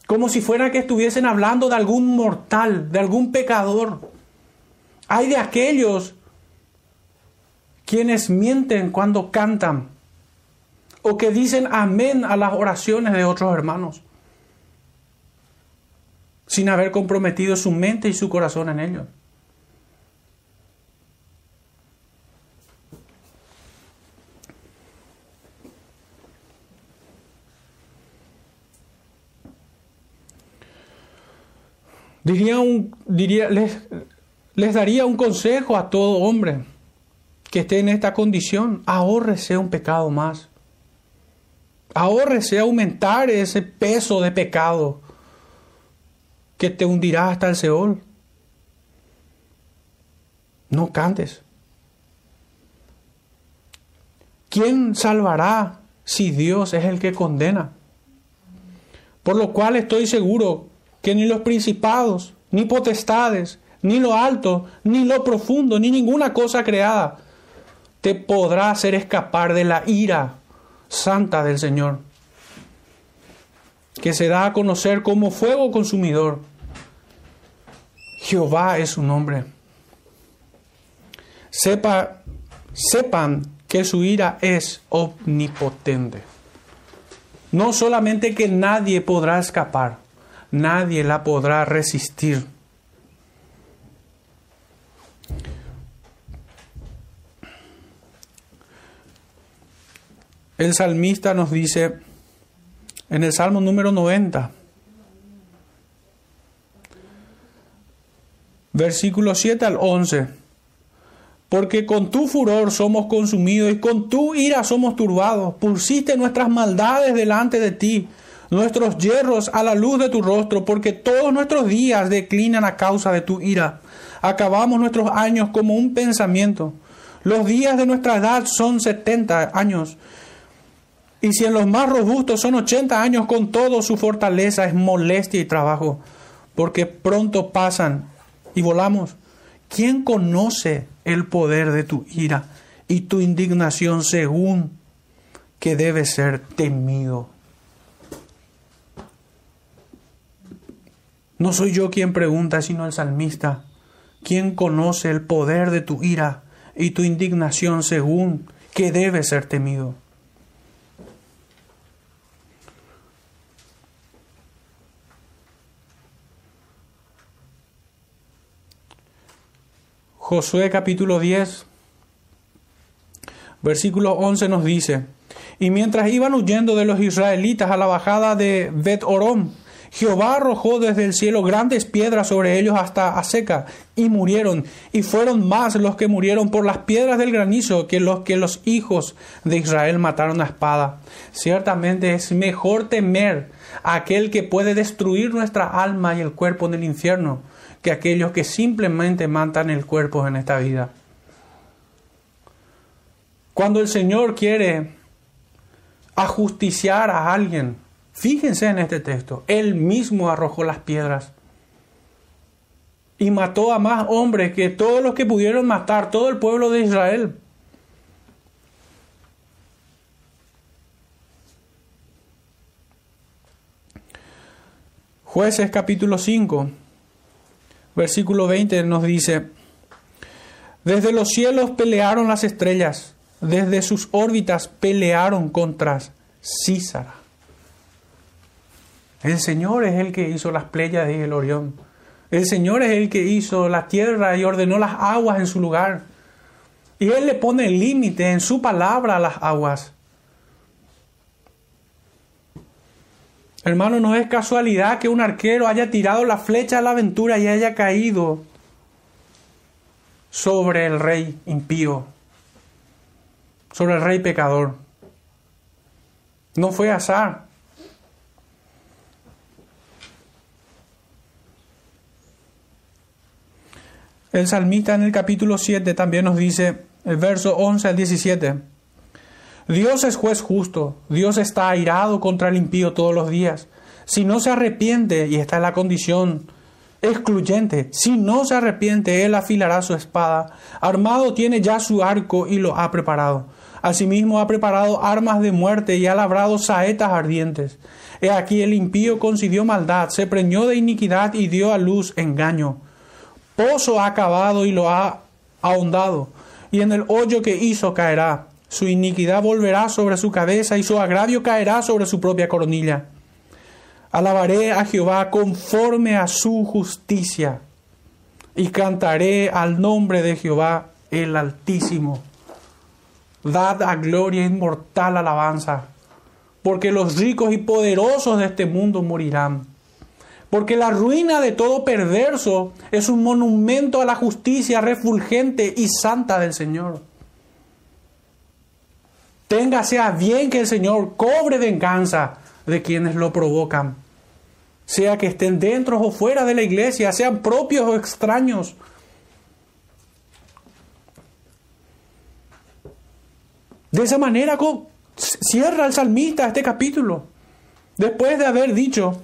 Como si fuera que estuviesen hablando de algún mortal, de algún pecador. Hay de aquellos quienes mienten cuando cantan o que dicen amén a las oraciones de otros hermanos sin haber comprometido su mente y su corazón en ellos. Diría un, diría, les, les daría un consejo a todo hombre que esté en esta condición. Ahórrese un pecado más. Ahórrese aumentar ese peso de pecado que te hundirá hasta el Seol. No cantes. ¿Quién salvará si Dios es el que condena? Por lo cual estoy seguro que ni los principados, ni potestades, ni lo alto, ni lo profundo, ni ninguna cosa creada te podrá hacer escapar de la ira santa del Señor, que se da a conocer como fuego consumidor. Jehová es su nombre. Sepa, sepan que su ira es omnipotente. No solamente que nadie podrá escapar, nadie la podrá resistir. El salmista nos dice en el Salmo número 90, versículo 7 al 11, porque con tu furor somos consumidos y con tu ira somos turbados, pusiste nuestras maldades delante de ti, nuestros hierros a la luz de tu rostro, porque todos nuestros días declinan a causa de tu ira. Acabamos nuestros años como un pensamiento. Los días de nuestra edad son setenta años y si en los más robustos son 80 años, con todo su fortaleza es molestia y trabajo, porque pronto pasan y volamos. ¿Quién conoce el poder de tu ira y tu indignación según que debe ser temido? No soy yo quien pregunta, sino el salmista. ¿Quién conoce el poder de tu ira y tu indignación según que debe ser temido? Josué capítulo 10, versículo 11 nos dice, y mientras iban huyendo de los israelitas a la bajada de Bet Orom, Jehová arrojó desde el cielo grandes piedras sobre ellos hasta Aseca, y murieron, y fueron más los que murieron por las piedras del granizo que los que los hijos de Israel mataron a espada. Ciertamente es mejor temer a aquel que puede destruir nuestra alma y el cuerpo en el infierno, que aquellos que simplemente matan el cuerpo en esta vida. Cuando el Señor quiere ajusticiar a alguien, fíjense en este texto, Él mismo arrojó las piedras y mató a más hombres que todos los que pudieron matar, todo el pueblo de Israel. Jueces capítulo 5 versículo 20 nos dice, desde los cielos pelearon las estrellas, desde sus órbitas pelearon contra Císara. El Señor es el que hizo las Pléyades y el Orión. El Señor es el que hizo la tierra y ordenó las aguas en su lugar. Y Él le pone límite en su palabra a las aguas. Hermano, no es casualidad que un arquero haya tirado la flecha a la aventura y haya caído sobre el rey impío, sobre el rey pecador. No fue azar. El salmista en el capítulo 7 también nos dice, el verso 11 al 17, Dios es juez justo, Dios está airado contra el impío todos los días. Si no se arrepiente, y esta es la condición excluyente, si no se arrepiente, Él afilará su espada. Armado tiene ya su arco y lo ha preparado. Asimismo ha preparado armas de muerte y ha labrado saetas ardientes. He aquí el impío concibió maldad, se preñó de iniquidad y dio a luz engaño. Pozo ha cavado y lo ha ahondado, y en el hoyo que hizo caerá. Su iniquidad volverá sobre su cabeza y su agravio caerá sobre su propia coronilla. Alabaré a Jehová conforme a su justicia y cantaré al nombre de Jehová el Altísimo. Dad a gloria inmortal alabanza, porque los ricos y poderosos de este mundo morirán. Porque la ruina de todo perverso es un monumento a la justicia refulgente y santa del Señor. Téngase a bien que el Señor cobre venganza de quienes lo provocan, sea que estén dentro o fuera de la iglesia, sean propios o extraños. De esa manera cierra el salmista este capítulo, después de haber dicho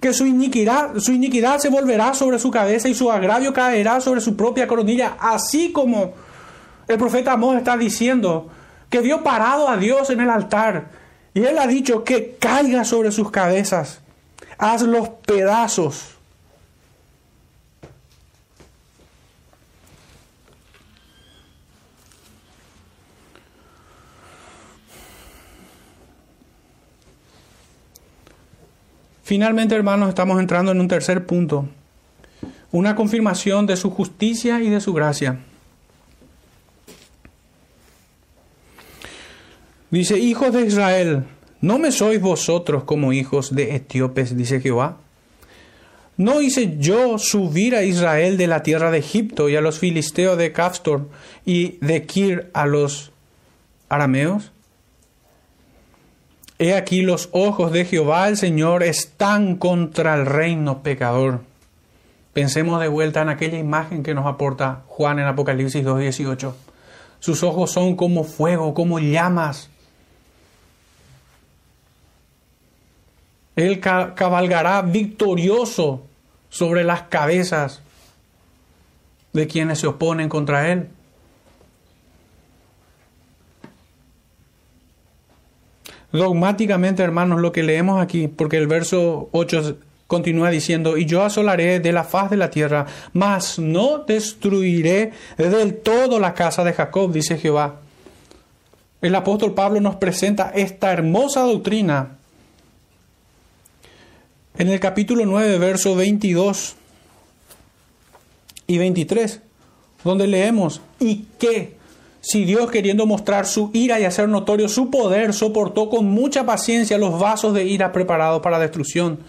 que su iniquidad, su iniquidad se volverá sobre su cabeza y su agravio caerá sobre su propia coronilla, así como el profeta Amós está diciendo que vio parado a Dios en el altar y él ha dicho que caiga sobre sus cabezas, haz los pedazos. Finalmente, hermanos, estamos entrando en un tercer punto, una confirmación de su justicia y de su gracia. Dice, hijos de Israel, ¿no me sois vosotros como hijos de etíopes, dice Jehová? ¿No hice yo subir a Israel de la tierra de Egipto y a los filisteos de Caftor y de Kir a los arameos? He aquí los ojos de Jehová el Señor están contra el reino pecador. Pensemos de vuelta en aquella imagen que nos aporta Juan en Apocalipsis 2.18. Sus ojos son como fuego, como llamas. Él cabalgará victorioso sobre las cabezas de quienes se oponen contra Él. dogmáticamente, hermanos, lo que leemos aquí, porque el verso 8 continúa diciendo, y yo asolaré de la faz de la tierra, mas no destruiré del todo la casa de Jacob, dice Jehová. El apóstol Pablo nos presenta esta hermosa doctrina en el capítulo 9, verso 22 y 23, donde leemos, y que si Dios, queriendo mostrar su ira y hacer notorio su poder, soportó con mucha paciencia los vasos de ira preparados para destrucción,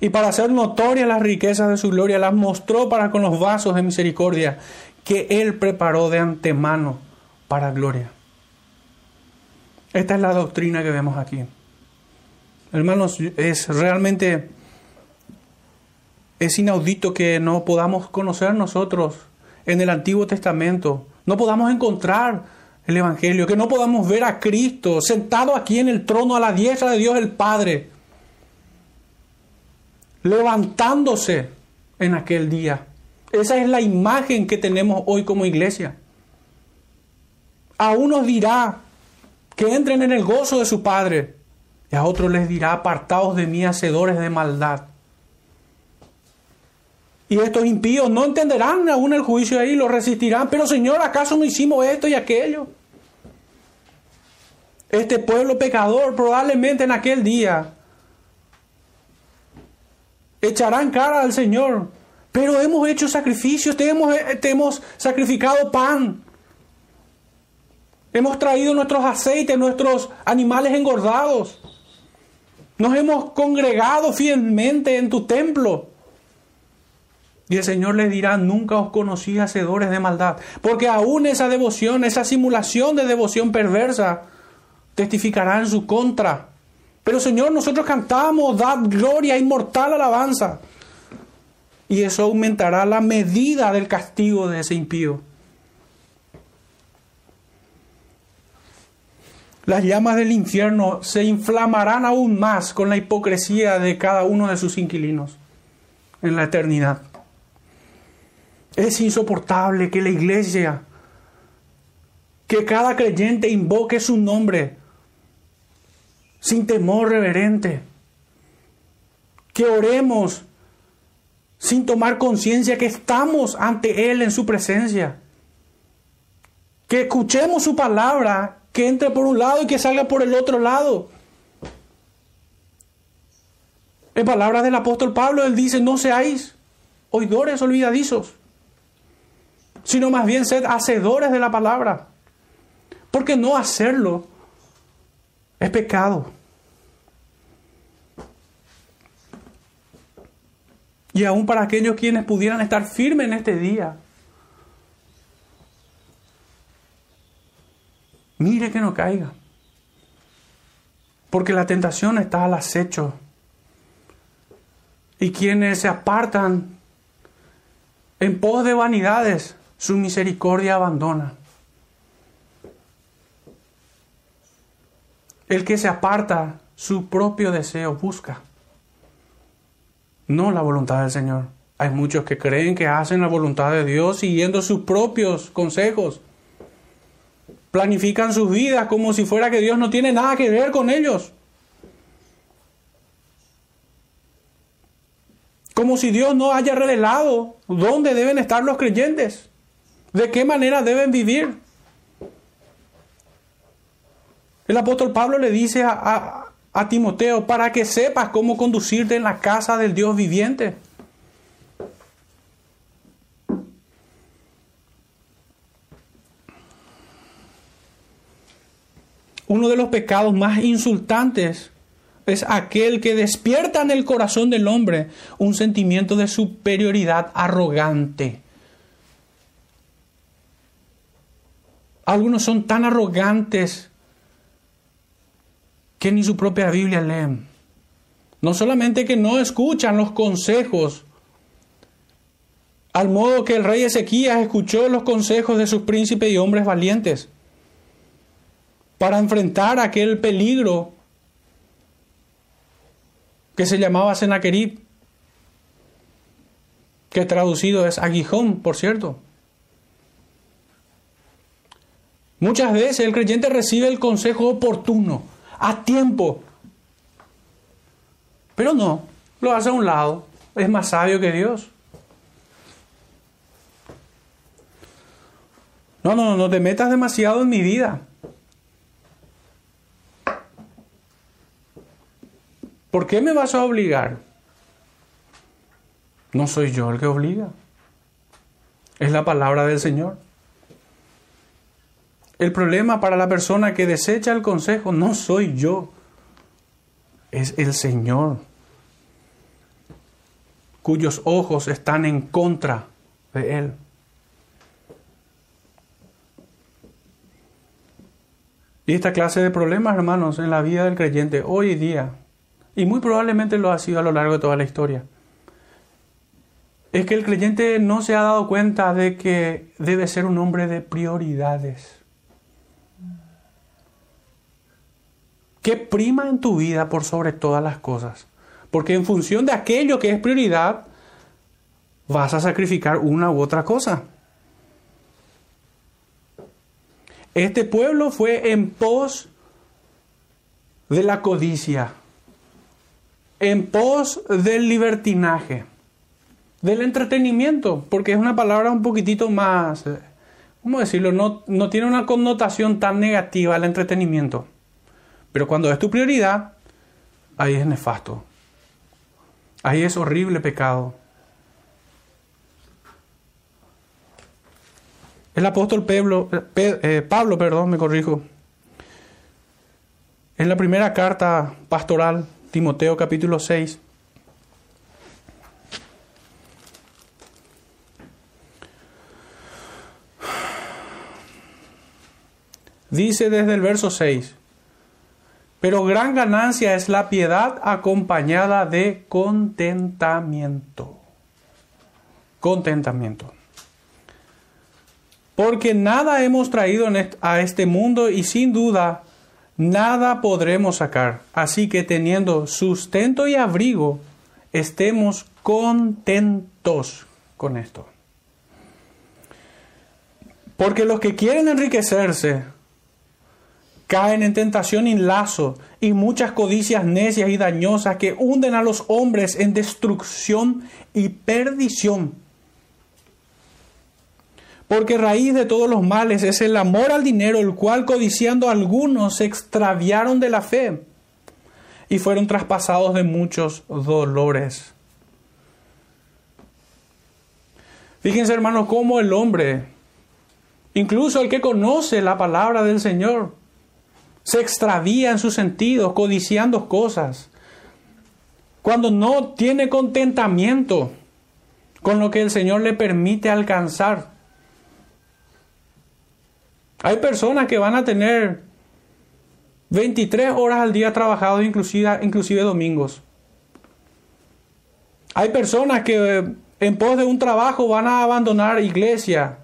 y para hacer notorias las riquezas de su gloria, las mostró para con los vasos de misericordia que Él preparó de antemano para gloria. Esta es la doctrina que vemos aquí. Hermanos, es realmente es inaudito que no podamos conocer nosotros en el Antiguo Testamento no podamos encontrar el Evangelio, que no podamos ver a Cristo sentado aquí en el trono a la diestra de Dios el Padre, levantándose en aquel día. Esa es la imagen que tenemos hoy como iglesia. A unos dirá que entren en el gozo de su Padre, y a otros les dirá apartados de mí, hacedores de maldad. Y estos impíos no entenderán aún el juicio ahí, lo resistirán. Pero Señor, ¿acaso no hicimos esto y aquello? Este pueblo pecador probablemente en aquel día echarán cara al Señor, Pero hemos hecho sacrificios, te hemos sacrificado pan. Hemos traído nuestros aceites, nuestros animales engordados. Nos hemos congregado fielmente en tu templo. Y el Señor le dirá, nunca os conocí hacedores de maldad. Porque aún esa devoción, esa simulación de devoción perversa, testificará en su contra. Pero Señor, nosotros cantamos, dad gloria, inmortal alabanza. Y eso aumentará la medida del castigo de ese impío. Las llamas del infierno se inflamarán aún más con la hipocresía de cada uno de sus inquilinos en la eternidad. Es insoportable que la iglesia, que cada creyente invoque su nombre sin temor reverente, que oremos sin tomar conciencia que estamos ante Él en su presencia, que escuchemos su palabra que entre por un lado y que salga por el otro lado. En palabras del apóstol Pablo, él dice, no seáis oidores olvidadizos, sino más bien sed hacedores de la palabra. Porque no hacerlo es pecado. Y aún para aquellos quienes pudieran estar firmes en este día, Mire que no caiga. Porque la tentación está al acecho. Y quienes se apartan en pos de vanidades, su misericordia abandona. El que se aparta, su propio deseo busca. No la voluntad del Señor. Hay muchos que creen que hacen la voluntad de Dios siguiendo sus propios consejos planifican sus vidas como si fuera que Dios no tiene nada que ver con ellos. Como si Dios no haya revelado dónde deben estar los creyentes, de qué manera deben vivir. El apóstol Pablo le dice a, Timoteo, para que sepas cómo conducirte en la casa del Dios viviente. Uno de los pecados más insultantes es aquel que despierta en el corazón del hombre un sentimiento de superioridad arrogante. Algunos son tan arrogantes que ni su propia Biblia leen. No solamente que no escuchan los consejos, al modo que el rey Ezequías escuchó los consejos de sus príncipes y hombres valientes, para enfrentar aquel peligro que se llamaba Senaquerib, que traducido es aguijón, por cierto. Muchas veces el creyente recibe el consejo oportuno, a tiempo, pero no, lo hace a un lado, es más sabio que Dios. No, no, no te metas demasiado en mi vida. ¿Por qué me vas a obligar? No soy yo el que obliga. Es la palabra del Señor. El problema para la persona que desecha el consejo no soy yo, es el Señor, cuyos ojos están en contra de Él. Y esta clase de problemas, hermanos, en la vida del creyente hoy día y muy probablemente lo ha sido a lo largo de toda la historia, es que el creyente no se ha dado cuenta de que debe ser un hombre de prioridades. ¿Qué prima en tu vida por sobre todas las cosas? Porque en función de aquello que es prioridad, vas a sacrificar una u otra cosa. Este pueblo fue en pos de la codicia en pos del libertinaje, del entretenimiento, porque es una palabra un poquitito más, eh, ¿cómo decirlo? No, no tiene una connotación tan negativa el entretenimiento. Pero cuando es tu prioridad, ahí es nefasto. Ahí es horrible pecado. El apóstol eh, Pablo, perdón, me corrijo. En la primera carta pastoral, Timoteo capítulo 6, dice desde el verso 6, pero gran ganancia es la piedad acompañada de contentamiento. Contentamiento. Porque nada hemos traído a este mundo y sin duda nada podremos sacar. Así que teniendo sustento y abrigo, estemos contentos con esto. Porque los que quieren enriquecerse caen en tentación y lazo y muchas codicias necias y dañosas que hunden a los hombres en destrucción y perdición porque raíz de todos los males es el amor al dinero, el cual codiciando algunos se extraviaron de la fe y fueron traspasados de muchos dolores. Fíjense hermanos cómo el hombre, incluso el que conoce la palabra del Señor, se extravía en sus sentidos, codiciando cosas, cuando no tiene contentamiento con lo que el Señor le permite alcanzar. Hay personas que van a tener 23 horas al día trabajados, inclusive, inclusive domingos. Hay personas que en pos de un trabajo van a abandonar iglesia.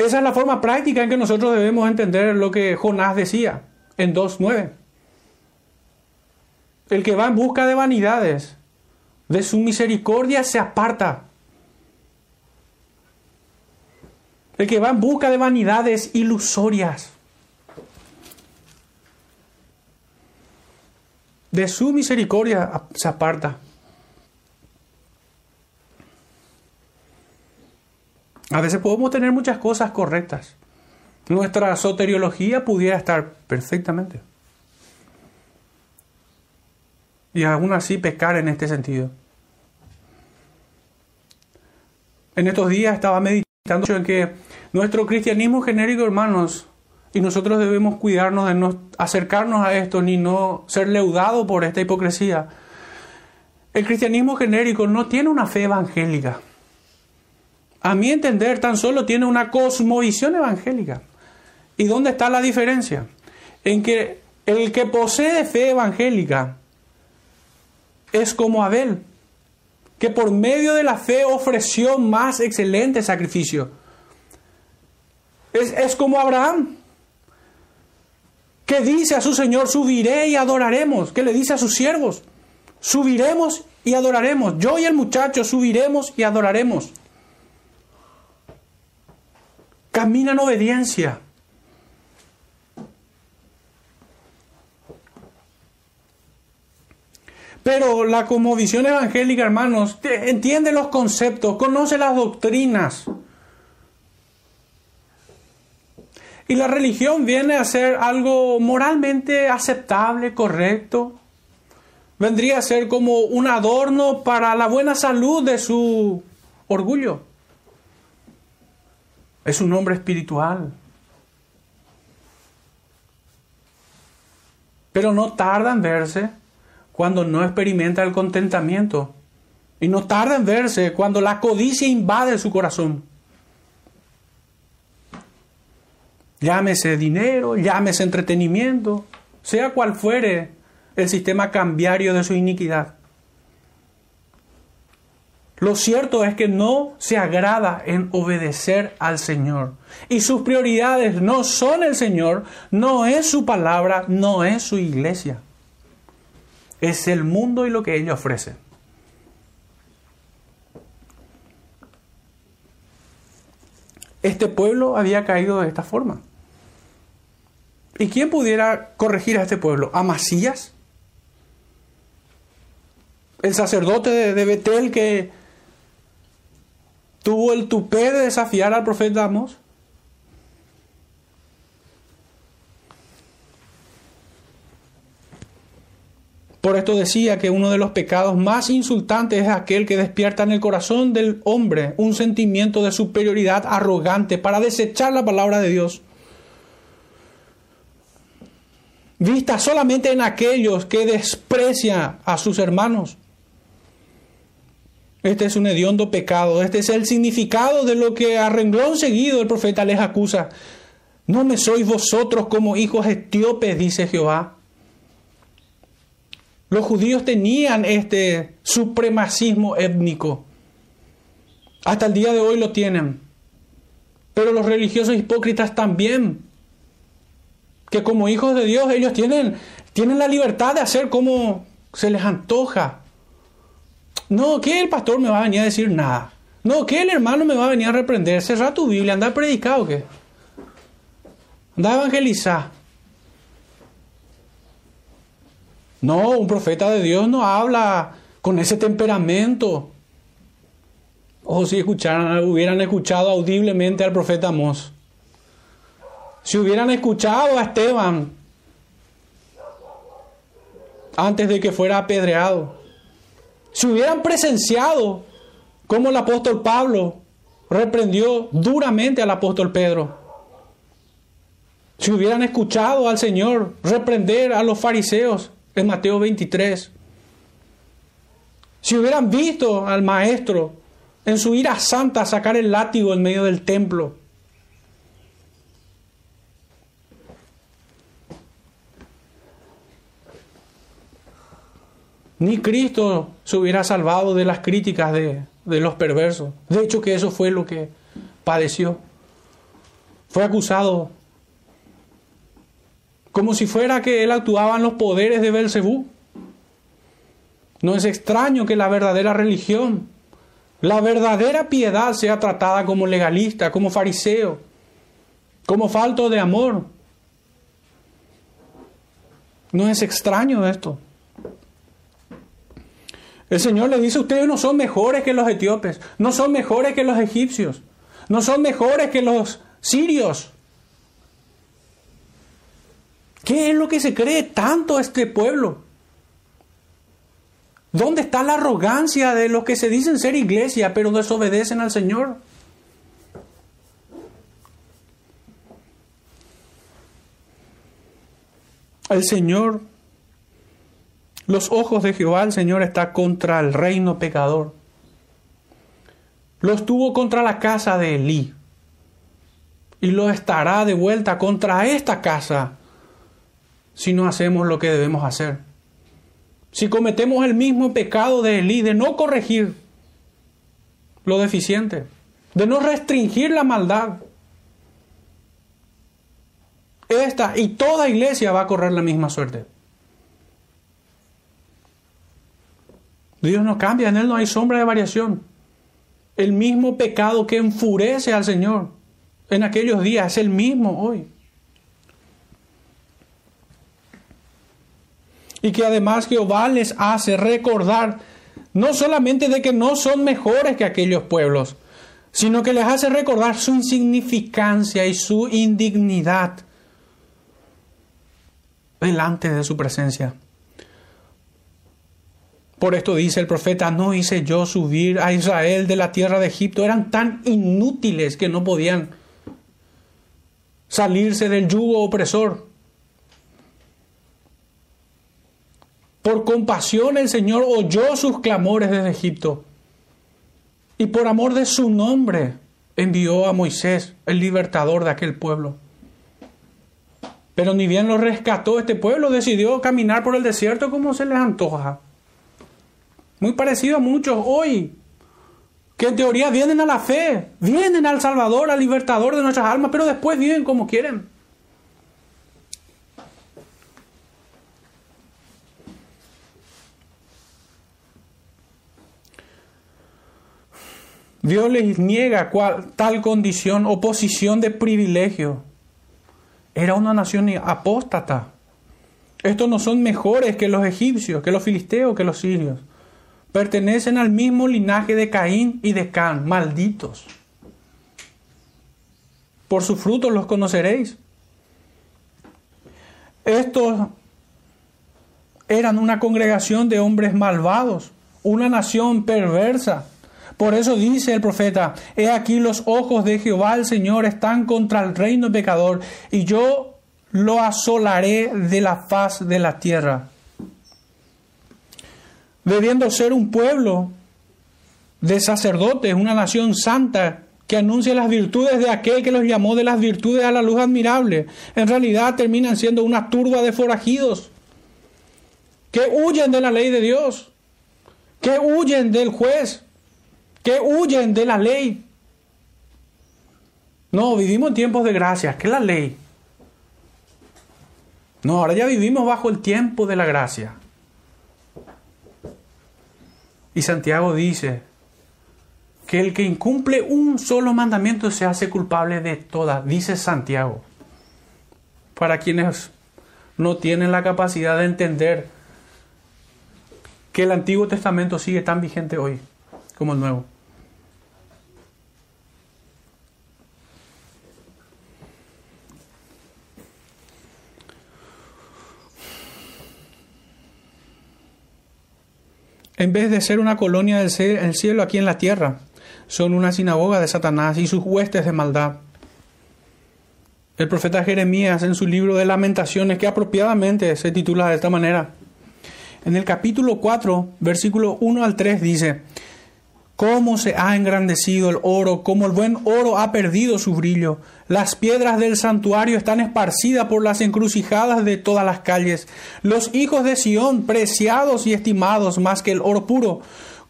Esa es la forma práctica en que nosotros debemos entender lo que Jonás decía en 2.9. El que va en busca de vanidades, de su misericordia se aparta. el que va en busca de vanidades ilusorias. De su misericordia se aparta. A veces podemos tener muchas cosas correctas. Nuestra soteriología pudiera estar perfectamente. Y aún así pecar en este sentido. En estos días estaba meditando en que nuestro cristianismo genérico, hermanos, y nosotros debemos cuidarnos de no acercarnos a esto ni no ser leudados por esta hipocresía. El cristianismo genérico no tiene una fe evangélica. A mi entender, tan solo tiene una cosmovisión evangélica. ¿Y dónde está la diferencia? En que el que posee fe evangélica es como Abel que por medio de la fe ofreció más excelente sacrificio. Es, como Abraham, que dice a su Señor, subiré y adoraremos, que le dice a sus siervos, subiremos y adoraremos. Yo y el muchacho subiremos y adoraremos. Camina en obediencia. Pero la visión evangélica, hermanos, entiende los conceptos, conoce las doctrinas. Y la religión viene a ser algo moralmente aceptable, correcto. Vendría a ser como un adorno para la buena salud de su orgullo. Es un hombre espiritual. Pero no tarda en verse cuando no experimenta el contentamiento. Y no tarda en verse cuando la codicia invade su corazón. Llámese dinero, llámese entretenimiento, sea cual fuere el sistema cambiario de su iniquidad. Lo cierto es que no se agrada en obedecer al Señor. Y sus prioridades no son el Señor, no es su palabra, no es su iglesia es el mundo y lo que ella ofrece. Este pueblo había caído de esta forma. ¿Y quién pudiera corregir a este pueblo? ¿Amasías? El sacerdote de, Betel que tuvo el tupé de desafiar al profeta Amos. Por esto decía que uno de los pecados más insultantes es aquel que despierta en el corazón del hombre un sentimiento de superioridad arrogante para desechar la palabra de Dios. Vista solamente en aquellos que desprecian a sus hermanos. Este es un hediondo pecado. Este es el significado de lo que a renglón seguido el profeta les acusa. No me sois vosotros como hijos etíopes, dice Jehová. Los judíos tenían este supremacismo étnico. Hasta el día de hoy lo tienen. Pero los religiosos hipócritas también. Que como hijos de Dios ellos tienen, tienen la libertad de hacer como se les antoja. No, que el pastor me va a venir a decir nada. No, que el hermano me va a venir a reprender. Cerra tu Biblia, anda a predicar o qué. Anda a evangelizar. No, un profeta de Dios no habla con ese temperamento. O si escucharan, hubieran escuchado audiblemente al profeta Amós. Si hubieran escuchado a Esteban antes de que fuera apedreado. Si hubieran presenciado cómo el apóstol Pablo reprendió duramente al apóstol Pedro. Si hubieran escuchado al Señor reprender a los fariseos en Mateo 23. Si hubieran visto al maestro en su ira santa sacar el látigo en medio del templo. Ni Cristo se hubiera salvado de las críticas de, los perversos. De hecho que eso fue lo que padeció. Fue acusado como si fuera que él actuaba en los poderes de Belcebú. No es extraño que la verdadera religión, la verdadera piedad sea tratada como legalista, como fariseo, como falto de amor. No es extraño esto. El Señor le dice, ustedes no son mejores que los etíopes, no son mejores que los egipcios, no son mejores que los sirios. ¿Qué es lo que se cree tanto este pueblo? ¿Dónde está la arrogancia de los que se dicen ser iglesia pero desobedecen al Señor? El Señor, los ojos de Jehová, el Señor está contra el reino pecador. Los tuvo contra la casa de Elí. Y lo estará de vuelta contra esta casa si no hacemos lo que debemos hacer. Si cometemos el mismo pecado de Elí, de no corregir lo deficiente, de no restringir la maldad, esta y toda iglesia va a correr la misma suerte. Dios no cambia, en Él no hay sombra de variación. El mismo pecado que enfurece al Señor en aquellos días es el mismo hoy. y que además Jehová les hace recordar no solamente de que no son mejores que aquellos pueblos, sino que les hace recordar su insignificancia y su indignidad delante de su presencia. Por esto dice el profeta, no hice yo subir a Israel de la tierra de Egipto. Eran tan inútiles que no podían salirse del yugo opresor. Por compasión el Señor oyó sus clamores desde Egipto. Y por amor de su nombre envió a Moisés, el libertador de aquel pueblo. Pero ni bien lo rescató este pueblo, decidió caminar por el desierto como se les antoja. Muy parecido a muchos hoy, que en teoría vienen a la fe, vienen al Salvador, al libertador de nuestras almas, pero después viven como quieren. Dios les niega tal condición o posición de privilegio. Era una nación apóstata. Estos no son mejores que los egipcios, que los filisteos, que los sirios. Pertenecen al mismo linaje de Caín y de Can, malditos. Por sus frutos los conoceréis. Estos, eran una congregación de hombres malvados, una nación perversa. Por eso dice el profeta, he aquí los ojos de Jehová el Señor están contra el reino pecador, y yo lo asolaré de la faz de la tierra. Debiendo ser un pueblo de sacerdotes, una nación santa que anuncia las virtudes de aquel que los llamó de las virtudes a la luz admirable, en realidad terminan siendo una turba de forajidos que huyen de la ley de Dios, que huyen del juez, que huyen de la ley. No, vivimos en tiempos de gracia, ¿qué es la ley? No, ahora ya vivimos bajo el tiempo de la gracia. Y Santiago dice que el que incumple un solo mandamiento se hace culpable de todas, dice Santiago. Para quienes no tienen la capacidad de entender que el Antiguo Testamento sigue tan vigente hoy como el Nuevo. En vez de ser una colonia del cielo aquí en la tierra, son una sinagoga de Satanás y sus huestes de maldad. El profeta Jeremías en su libro de lamentaciones, que apropiadamente se titula de esta manera, en el capítulo 4, versículo 1 al 3 dice, cómo se ha engrandecido el oro, como el buen oro ha perdido su brillo. Las piedras del santuario están esparcidas por las encrucijadas de todas las calles. Los hijos de Sión, preciados y estimados más que el oro puro,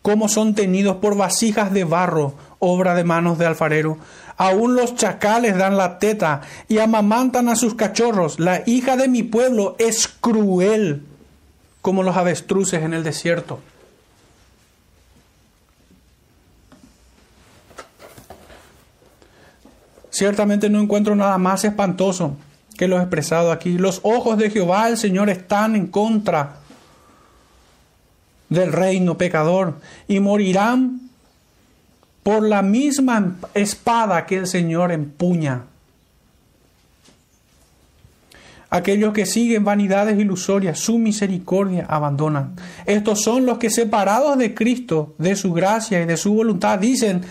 como son tenidos por vasijas de barro, obra de manos de alfarero. Aún los chacales dan la teta y amamantan a sus cachorros. La hija de mi pueblo es cruel como los avestruces en el desierto. Ciertamente no encuentro nada más espantoso que lo expresado aquí. Los ojos de Jehová el Señor están en contra del reino pecador y morirán por la misma espada que el Señor empuña. Aquellos que siguen vanidades ilusorias, su misericordia abandonan. Estos son los que separados de Cristo, de su gracia y de su voluntad, dicen,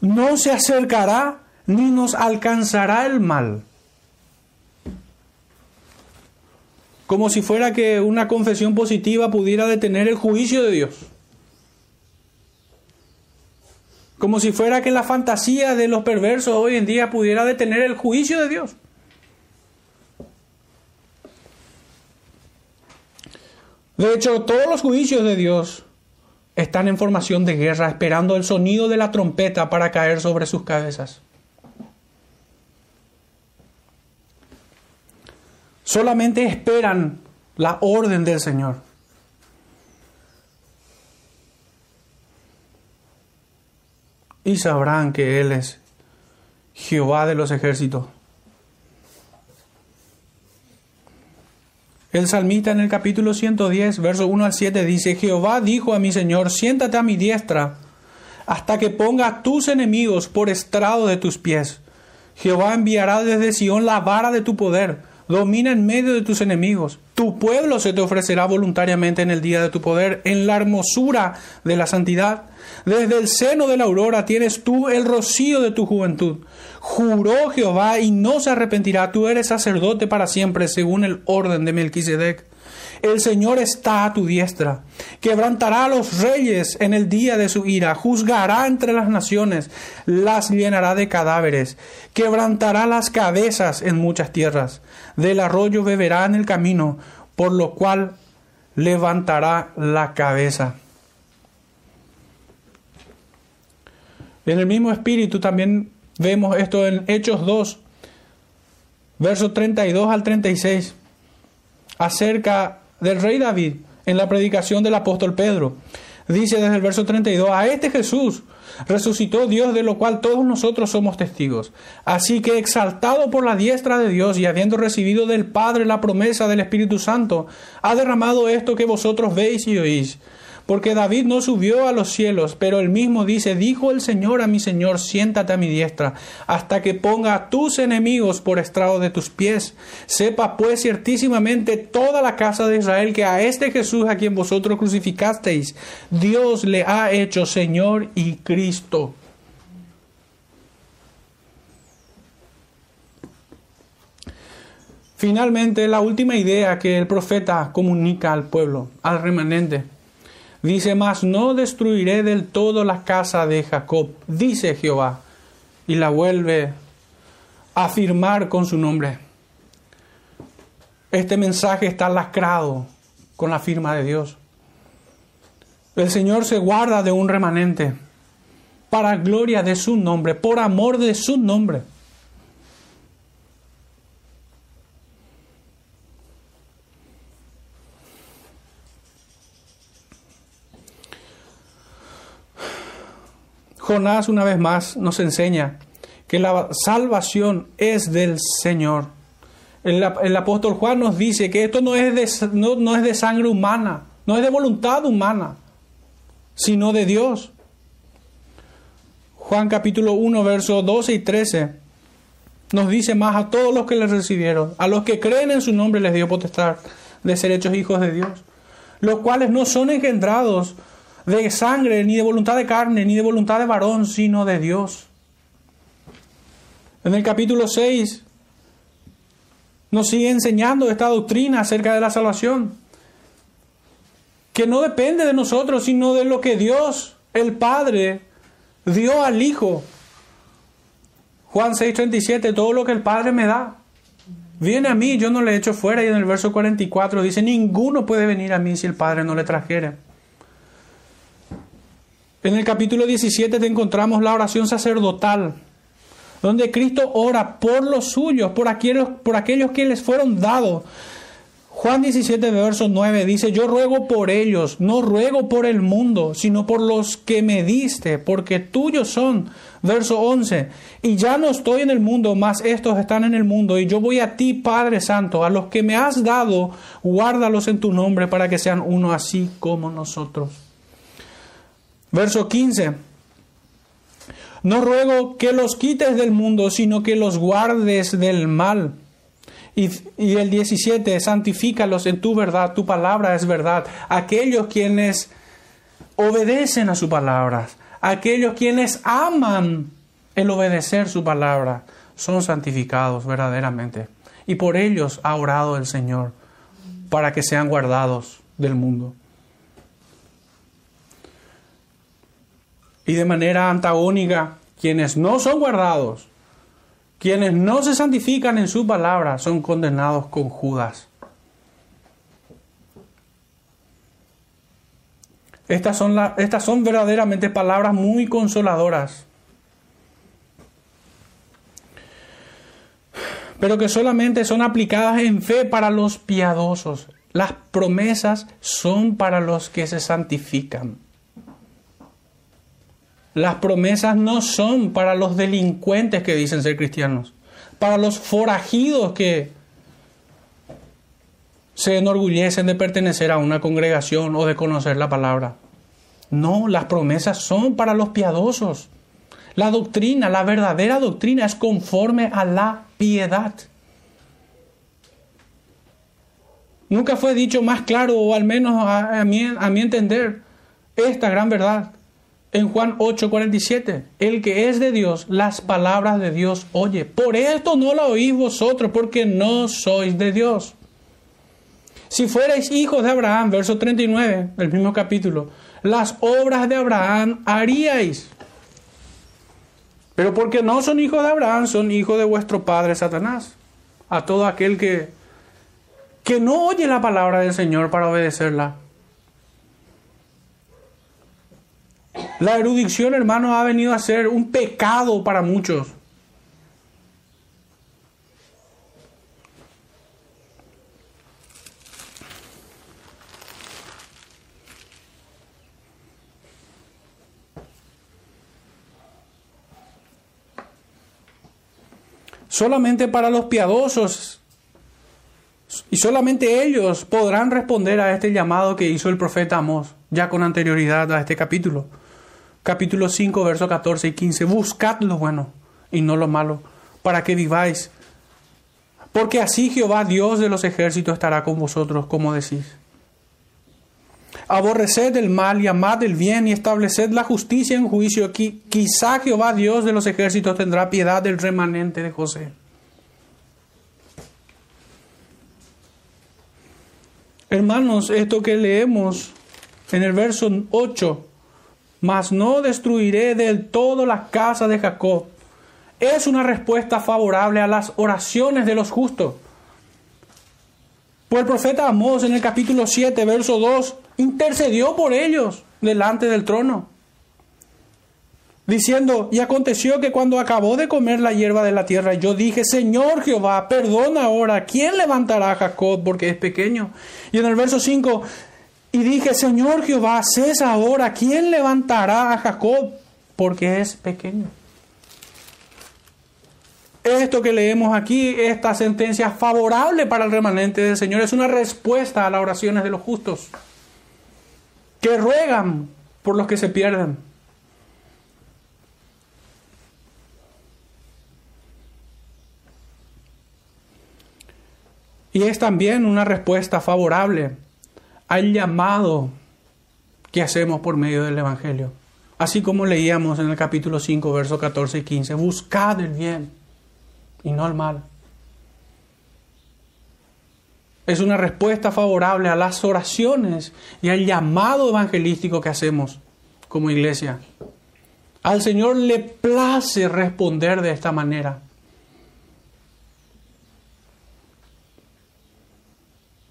no se acercará ni nos alcanzará el mal. Como si fuera que una confesión positiva pudiera detener el juicio de Dios. Como si fuera que la fantasía de los perversos hoy en día pudiera detener el juicio de Dios. De hecho, todos los juicios de Dios están en formación de guerra, esperando el sonido de la trompeta para caer sobre sus cabezas. Solamente esperan la orden del Señor. Y sabrán que Él es Jehová de los ejércitos. El salmista en el capítulo 110, verso 1 al 7 dice, Jehová dijo a mi Señor, siéntate a mi diestra hasta que ponga tus enemigos por estrado de tus pies. Jehová enviará desde Sión la vara de tu poder, domina en medio de tus enemigos. Tu pueblo se te ofrecerá voluntariamente en el día de tu poder, en la hermosura de la santidad. Desde el seno de la aurora tienes tú el rocío de tu juventud. Juró Jehová y no se arrepentirá. Tú eres sacerdote para siempre, según el orden de Melquisedec. El Señor está a tu diestra. Quebrantará a los reyes en el día de su ira. Juzgará entre las naciones. Las llenará de cadáveres. Quebrantará las cabezas en muchas tierras. Del arroyo beberá en el camino, por lo cual levantará la cabeza. En el mismo espíritu también Vemos esto en Hechos 2, versos 32 al 36, acerca del rey David en la predicación del apóstol Pedro. Dice desde el verso 32, a este Jesús resucitó Dios de lo cual todos nosotros somos testigos. Así que exaltado por la diestra de Dios y habiendo recibido del Padre la promesa del Espíritu Santo, ha derramado esto que vosotros veis y oís Porque David no subió a los cielos, pero él mismo dice, dijo el Señor a mi Señor, siéntate a mi diestra, hasta que ponga a tus enemigos por estrado de tus pies. Sepa pues ciertísimamente toda la casa de Israel que a este Jesús a quien vosotros crucificasteis, Dios le ha hecho Señor y Cristo. Finalmente, la última idea que el profeta comunica al pueblo, al remanente, dice, mas no destruiré del todo la casa de Jacob, dice Jehová, y la vuelve a afirmar con su nombre. Este mensaje está lacrado con la firma de Dios. El Señor se guarda de un remanente para gloria de su nombre, por amor de su nombre. Jonás una vez más nos enseña que la salvación es del Señor. El, apóstol Juan nos dice que esto no es, de, no, no es de sangre humana, no es de voluntad humana, sino de Dios. Juan capítulo 1, versos 12 y 13 nos dice más a todos los que le recibieron, a los que creen en su nombre les dio potestad de ser hechos hijos de Dios, los cuales no son engendrados de sangre, ni de voluntad de carne, ni de voluntad de varón, sino de Dios. En el capítulo 6 nos sigue enseñando esta doctrina acerca de la salvación, que no depende de nosotros, sino de lo que Dios, el Padre, dio al Hijo. Juan 6:37, todo lo que el Padre me da, viene a mí, yo no le echo fuera. Y en el verso 44 dice, ninguno puede venir a mí si el Padre no le trajere. En el capítulo 17 te encontramos la oración sacerdotal, donde Cristo ora por los suyos, por aquellos, por aquellos que les fueron dados. Juan 17, verso 9 dice, yo ruego por ellos, no ruego por el mundo, sino por los que me diste, porque tuyos son. Verso 11, y ya no estoy en el mundo, mas estos están en el mundo, y yo voy a ti, Padre Santo, a los que me has dado, guárdalos en tu nombre para que sean uno así como nosotros. Verso 15. No ruego que los quites del mundo, sino que los guardes del mal. Y, el 17, santifícalos en tu verdad, tu palabra es verdad. Aquellos quienes obedecen a su palabra, aquellos quienes aman el obedecer su palabra, son santificados verdaderamente. Y por ellos ha orado el Señor, para que sean guardados del mundo. Y de manera antagónica quienes no son guardados, quienes no se santifican en su palabra, son condenados con Judas. Estas son, estas son verdaderamente palabras muy consoladoras, pero que solamente son aplicadas en fe para los piadosos. Las promesas son para los que se santifican. Las promesas no son para los delincuentes que dicen ser cristianos, para los forajidos que se enorgullecen de pertenecer a una congregación o de conocer la palabra. No, las promesas son para los piadosos. La doctrina, la verdadera doctrina es conforme a la piedad. Nunca fue dicho más claro, o al menos a, mi, a mi entender, esta gran verdad en Juan 8:47, el que es de Dios, las palabras de Dios oye. Por esto no la oís vosotros, porque no sois de Dios. Si fuerais hijos de Abraham, verso 39 del mismo capítulo, las obras de Abraham haríais. Pero porque no son hijos de Abraham, son hijos de vuestro padre Satanás. A todo aquel que, que no oye la palabra del Señor para obedecerla. La erudición, hermano, ha venido a ser un pecado para muchos. Solamente para los piadosos y solamente ellos podrán responder a este llamado que hizo el profeta Amós. ya con anterioridad a este capítulo. Capítulo 5, versos 14 y 15. Buscad lo bueno y no lo malo, para que viváis. Porque así Jehová, Dios de los ejércitos, estará con vosotros, como decís. Aborreced el mal y amad el bien y estableced la justicia en juicio. Quizá Jehová, Dios de los ejércitos, tendrá piedad del remanente de José. Hermanos, esto que leemos en el verso 8, mas no destruiré del todo la casa de Jacob, es una respuesta favorable a las oraciones de los justos. Pues el profeta Amós en el capítulo 7, verso 2, intercedió por ellos delante del trono, diciendo, y aconteció que cuando acabó de comer la hierba de la tierra, yo dije, Señor Jehová, perdona ahora, ¿quién levantará a Jacob porque es pequeño? Y en el verso 5, y dije, Señor Jehová, cesa ahora, ¿quién levantará a Jacob porque es pequeño? Esto que leemos aquí, esta sentencia favorable para el remanente del Señor, es una respuesta a las oraciones de los justos, que ruegan por los que se pierden. Y es también una respuesta favorable al llamado que hacemos por medio del Evangelio. Así como leíamos en el capítulo 5, versos 14 y 15, buscad el bien y no el mal. Es una respuesta favorable a las oraciones y al llamado evangelístico que hacemos como iglesia. Al Señor le place responder de esta manera.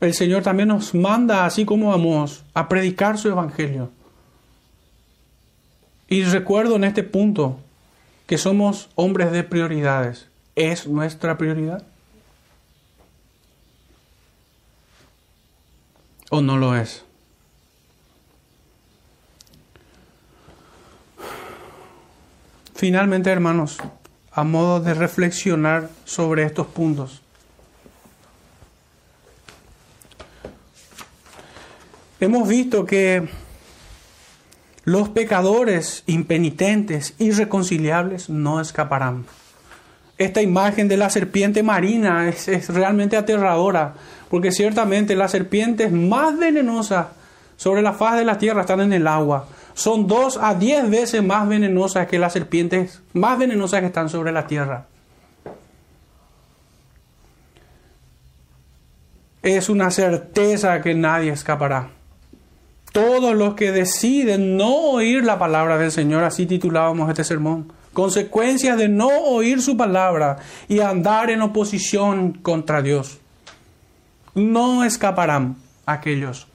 El Señor también nos manda, así como vamos, a predicar su evangelio. Y recuerdo en este punto que somos hombres de prioridades es nuestra prioridad? ¿O no lo es? Finalmente, hermanos, a modo de reflexionar sobre estos puntos. Hemos visto que los pecadores impenitentes, irreconciliables, no escaparán esta imagen de la serpiente marina es, realmente aterradora, porque ciertamente las serpientes más venenosas sobre la faz de la tierra están en el agua. Son dos a diez veces más venenosas que las serpientes más venenosas que están sobre la tierra. Es una certeza que nadie escapará. Todos los que deciden no oír la palabra del Señor, así titulábamos este sermón, consecuencias de no oír su palabra y andar en oposición contra Dios. No escaparán aquellos.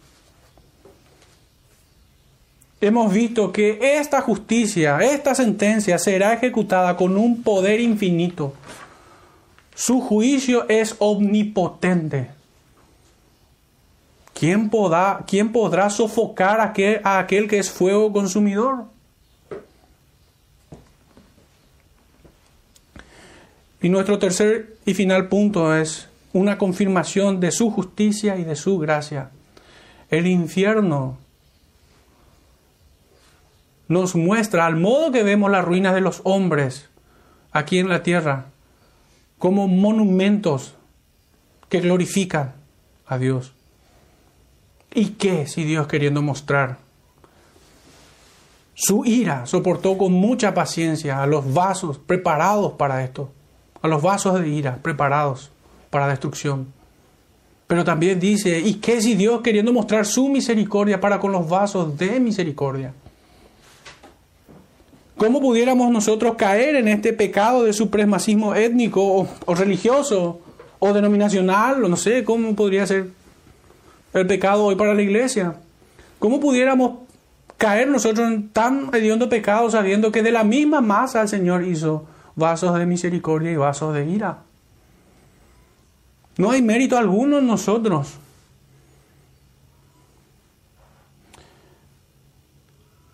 Hemos visto que esta justicia, esta sentencia será ejecutada con un poder infinito. Su juicio es omnipotente. ¿Quién podrá, quién podrá sofocar a aquel, a aquel que es fuego consumidor? Y nuestro tercer y final punto es una confirmación de su justicia y de su gracia. El infierno nos muestra, al modo que vemos las ruinas de los hombres aquí en la tierra, como monumentos que glorifican a Dios. ¿Y qué si Dios queriendo mostrar su ira soportó con mucha paciencia a los vasos preparados para esto? a los vasos de ira preparados para destrucción. Pero también dice, ¿y qué si Dios queriendo mostrar su misericordia para con los vasos de misericordia? ¿Cómo pudiéramos nosotros caer en este pecado de supremacismo étnico o, religioso o denominacional no sé cómo podría ser el pecado hoy para la iglesia? ¿Cómo pudiéramos caer nosotros en tan hediondo pecado sabiendo que de la misma masa el Señor hizo vasos de misericordia y vasos de ira. No hay mérito alguno en nosotros.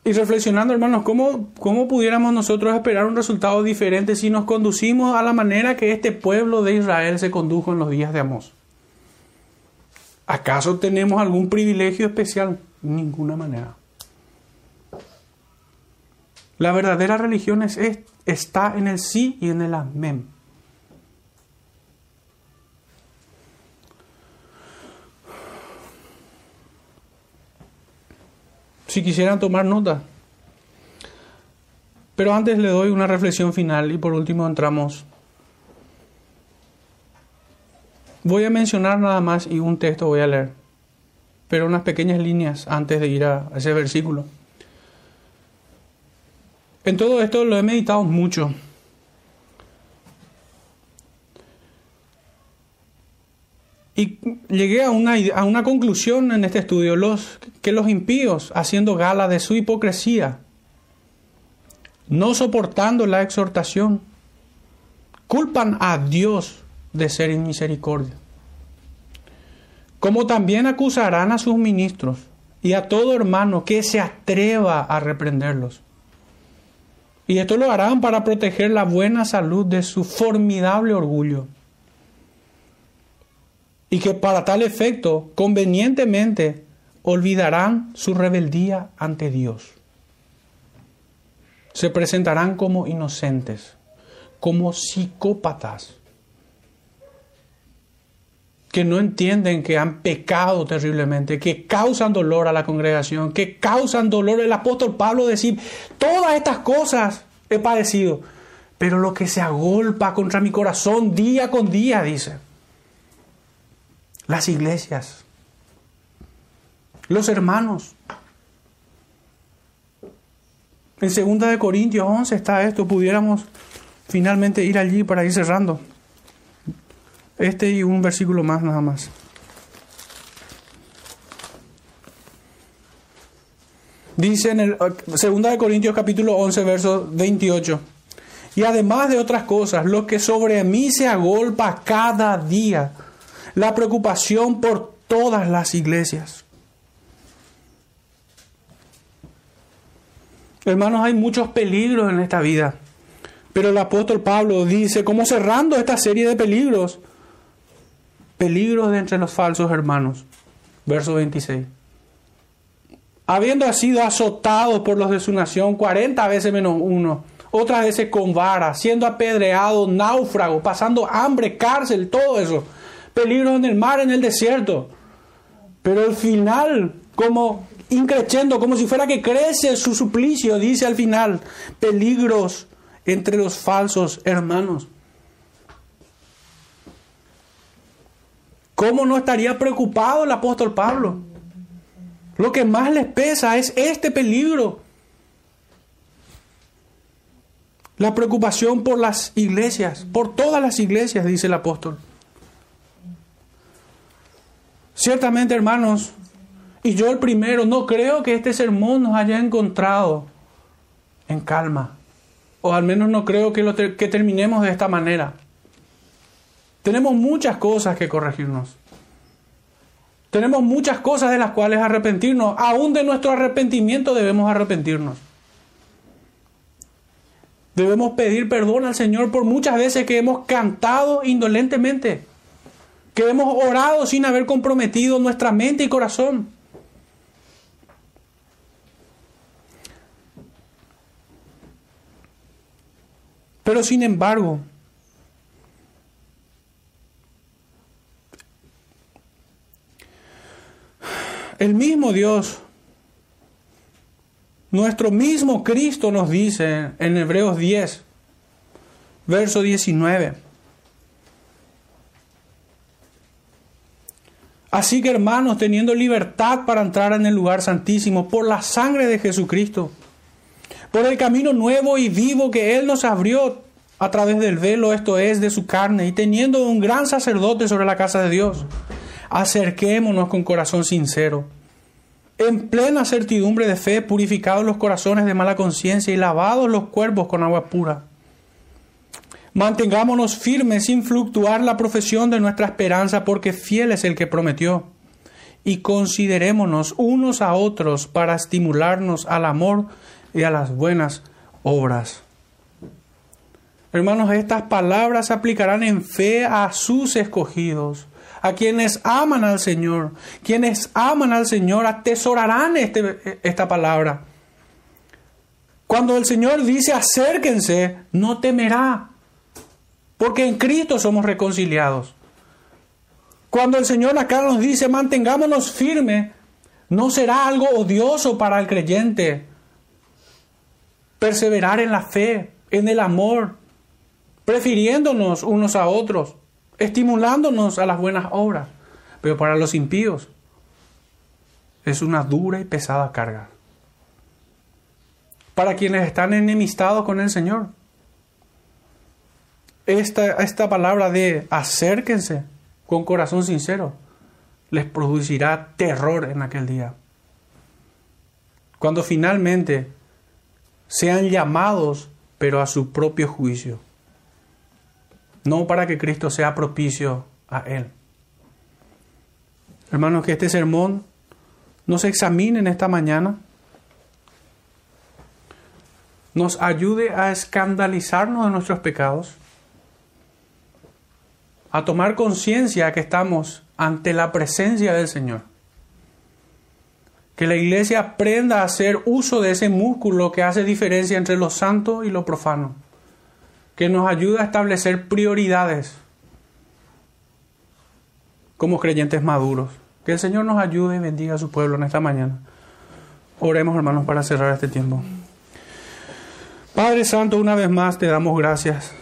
Y reflexionando, hermanos, ¿cómo, ¿cómo pudiéramos nosotros esperar un resultado diferente si nos conducimos a la manera que este pueblo de Israel se condujo en los días de Amós? ¿Acaso tenemos algún privilegio especial? ninguna manera. La verdadera religión es, está en el sí y en el amén. Si quisieran tomar nota. Pero antes le doy una reflexión final y por último entramos. Voy a mencionar nada más y un texto voy a leer, pero unas pequeñas líneas antes de ir a ese versículo. En todo esto lo he meditado mucho. Y llegué a una, a una conclusión en este estudio, los, que los impíos, haciendo gala de su hipocresía, no soportando la exhortación, culpan a Dios de ser inmisericordia. Como también acusarán a sus ministros y a todo hermano que se atreva a reprenderlos. Y esto lo harán para proteger la buena salud de su formidable orgullo. Y que para tal efecto, convenientemente, olvidarán su rebeldía ante Dios. Se presentarán como inocentes, como psicópatas, que no entienden que han pecado terriblemente, que causan dolor a la congregación, que causan dolor. El apóstol Pablo decir, todas estas cosas he padecido, pero lo que se agolpa contra mi corazón día con día, dice. Las iglesias, los hermanos. En 2 de Corintios 11 está esto, pudiéramos finalmente ir allí para ir cerrando. Este y un versículo más nada más. Dice en el 2 de Corintios capítulo 11 verso 28. Y además de otras cosas, lo que sobre mí se agolpa cada día, la preocupación por todas las iglesias. Hermanos, hay muchos peligros en esta vida. Pero el apóstol Pablo dice, como cerrando esta serie de peligros, peligros de entre los falsos hermanos. Verso 26 habiendo sido azotado por los de su nación, 40 veces menos uno, otras veces con vara, siendo apedreado, náufrago, pasando hambre, cárcel, todo eso, peligros en el mar, en el desierto. Pero al final, como increciendo, como si fuera que crece su suplicio, dice al final, peligros entre los falsos hermanos. ¿Cómo no estaría preocupado el apóstol Pablo? Lo que más les pesa es este peligro. La preocupación por las iglesias, por todas las iglesias, dice el apóstol. Ciertamente, hermanos, y yo el primero, no creo que este sermón nos haya encontrado en calma. O al menos no creo que, lo que terminemos de esta manera. Tenemos muchas cosas que corregirnos. Tenemos muchas cosas de las cuales arrepentirnos. Aún de nuestro arrepentimiento debemos arrepentirnos. Debemos pedir perdón al Señor por muchas veces que hemos cantado indolentemente, que hemos orado sin haber comprometido nuestra mente y corazón. Pero sin embargo, el mismo Dios, nuestro mismo Cristo nos dice en Hebreos 10, verso 19. Así que hermanos, teniendo libertad para entrar en el lugar santísimo por la sangre de Jesucristo, por el camino nuevo y vivo que Él nos abrió a través del velo, esto es, de su carne, y teniendo un gran sacerdote sobre la casa de Dios, acerquémonos con corazón sincero, en plena certidumbre de fe, purificados los corazones de mala conciencia y lavados los cuerpos con agua pura. Mantengámonos firmes sin fluctuar la profesión de nuestra esperanza, porque fiel es el que prometió. Y considerémonos unos a otros para estimularnos al amor y a las buenas obras. Hermanos, estas palabras se aplicarán en fe a sus escogidos a quienes aman al Señor. Quienes aman al Señor atesorarán este, esta palabra. Cuando el Señor dice acérquense, no temerá, porque en Cristo somos reconciliados. Cuando el Señor acá nos dice mantengámonos firmes, no será algo odioso para el creyente perseverar en la fe, en el amor, prefiriéndonos unos a otros, estimulándonos a las buenas obras. Pero para los impíos es una dura y pesada carga para quienes están enemistados con el Señor. Esta, esta palabra de acérquense con corazón sincero les producirá terror en aquel día. Cuando finalmente sean llamados, pero a su propio juicio. No para que Cristo sea propicio a Él. Hermanos, que este sermón nos examine en esta mañana nos ayude a escandalizarnos de nuestros pecados, a tomar conciencia que estamos ante la presencia del Señor. Que la iglesia aprenda a hacer uso de ese músculo que hace diferencia entre lo santo y lo profano. Que nos ayude a establecer prioridades como creyentes maduros. Que el Señor nos ayude y bendiga a su pueblo en esta mañana. Oremos hermanos para cerrar este tiempo. Padre Santo, una vez más te damos gracias.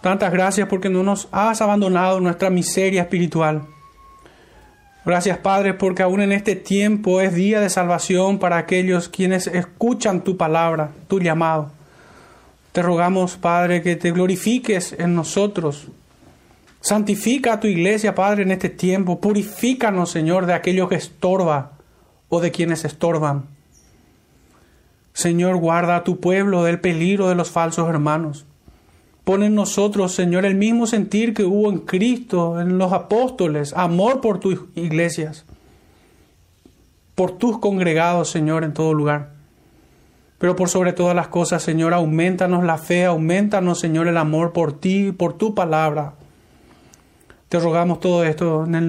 Tantas gracias porque no nos has abandonado nuestra miseria espiritual. Gracias Padre porque aún en este tiempo es día de salvación para aquellos quienes escuchan tu palabra, tu llamado. Te rogamos Padre que te glorifiques en nosotros. Santifica a tu iglesia Padre en este tiempo. Purifícanos Señor de aquello que estorba o de quienes estorban. Señor, guarda a tu pueblo del peligro de los falsos hermanos. Pon en nosotros, Señor, el mismo sentir que hubo en Cristo, en los apóstoles, amor por tus iglesias, por tus congregados, Señor, en todo lugar. Pero por sobre todas las cosas, Señor, aumentanos la fe, aumentanos, Señor, el amor por ti, por tu palabra. Te rogamos todo esto en el nombre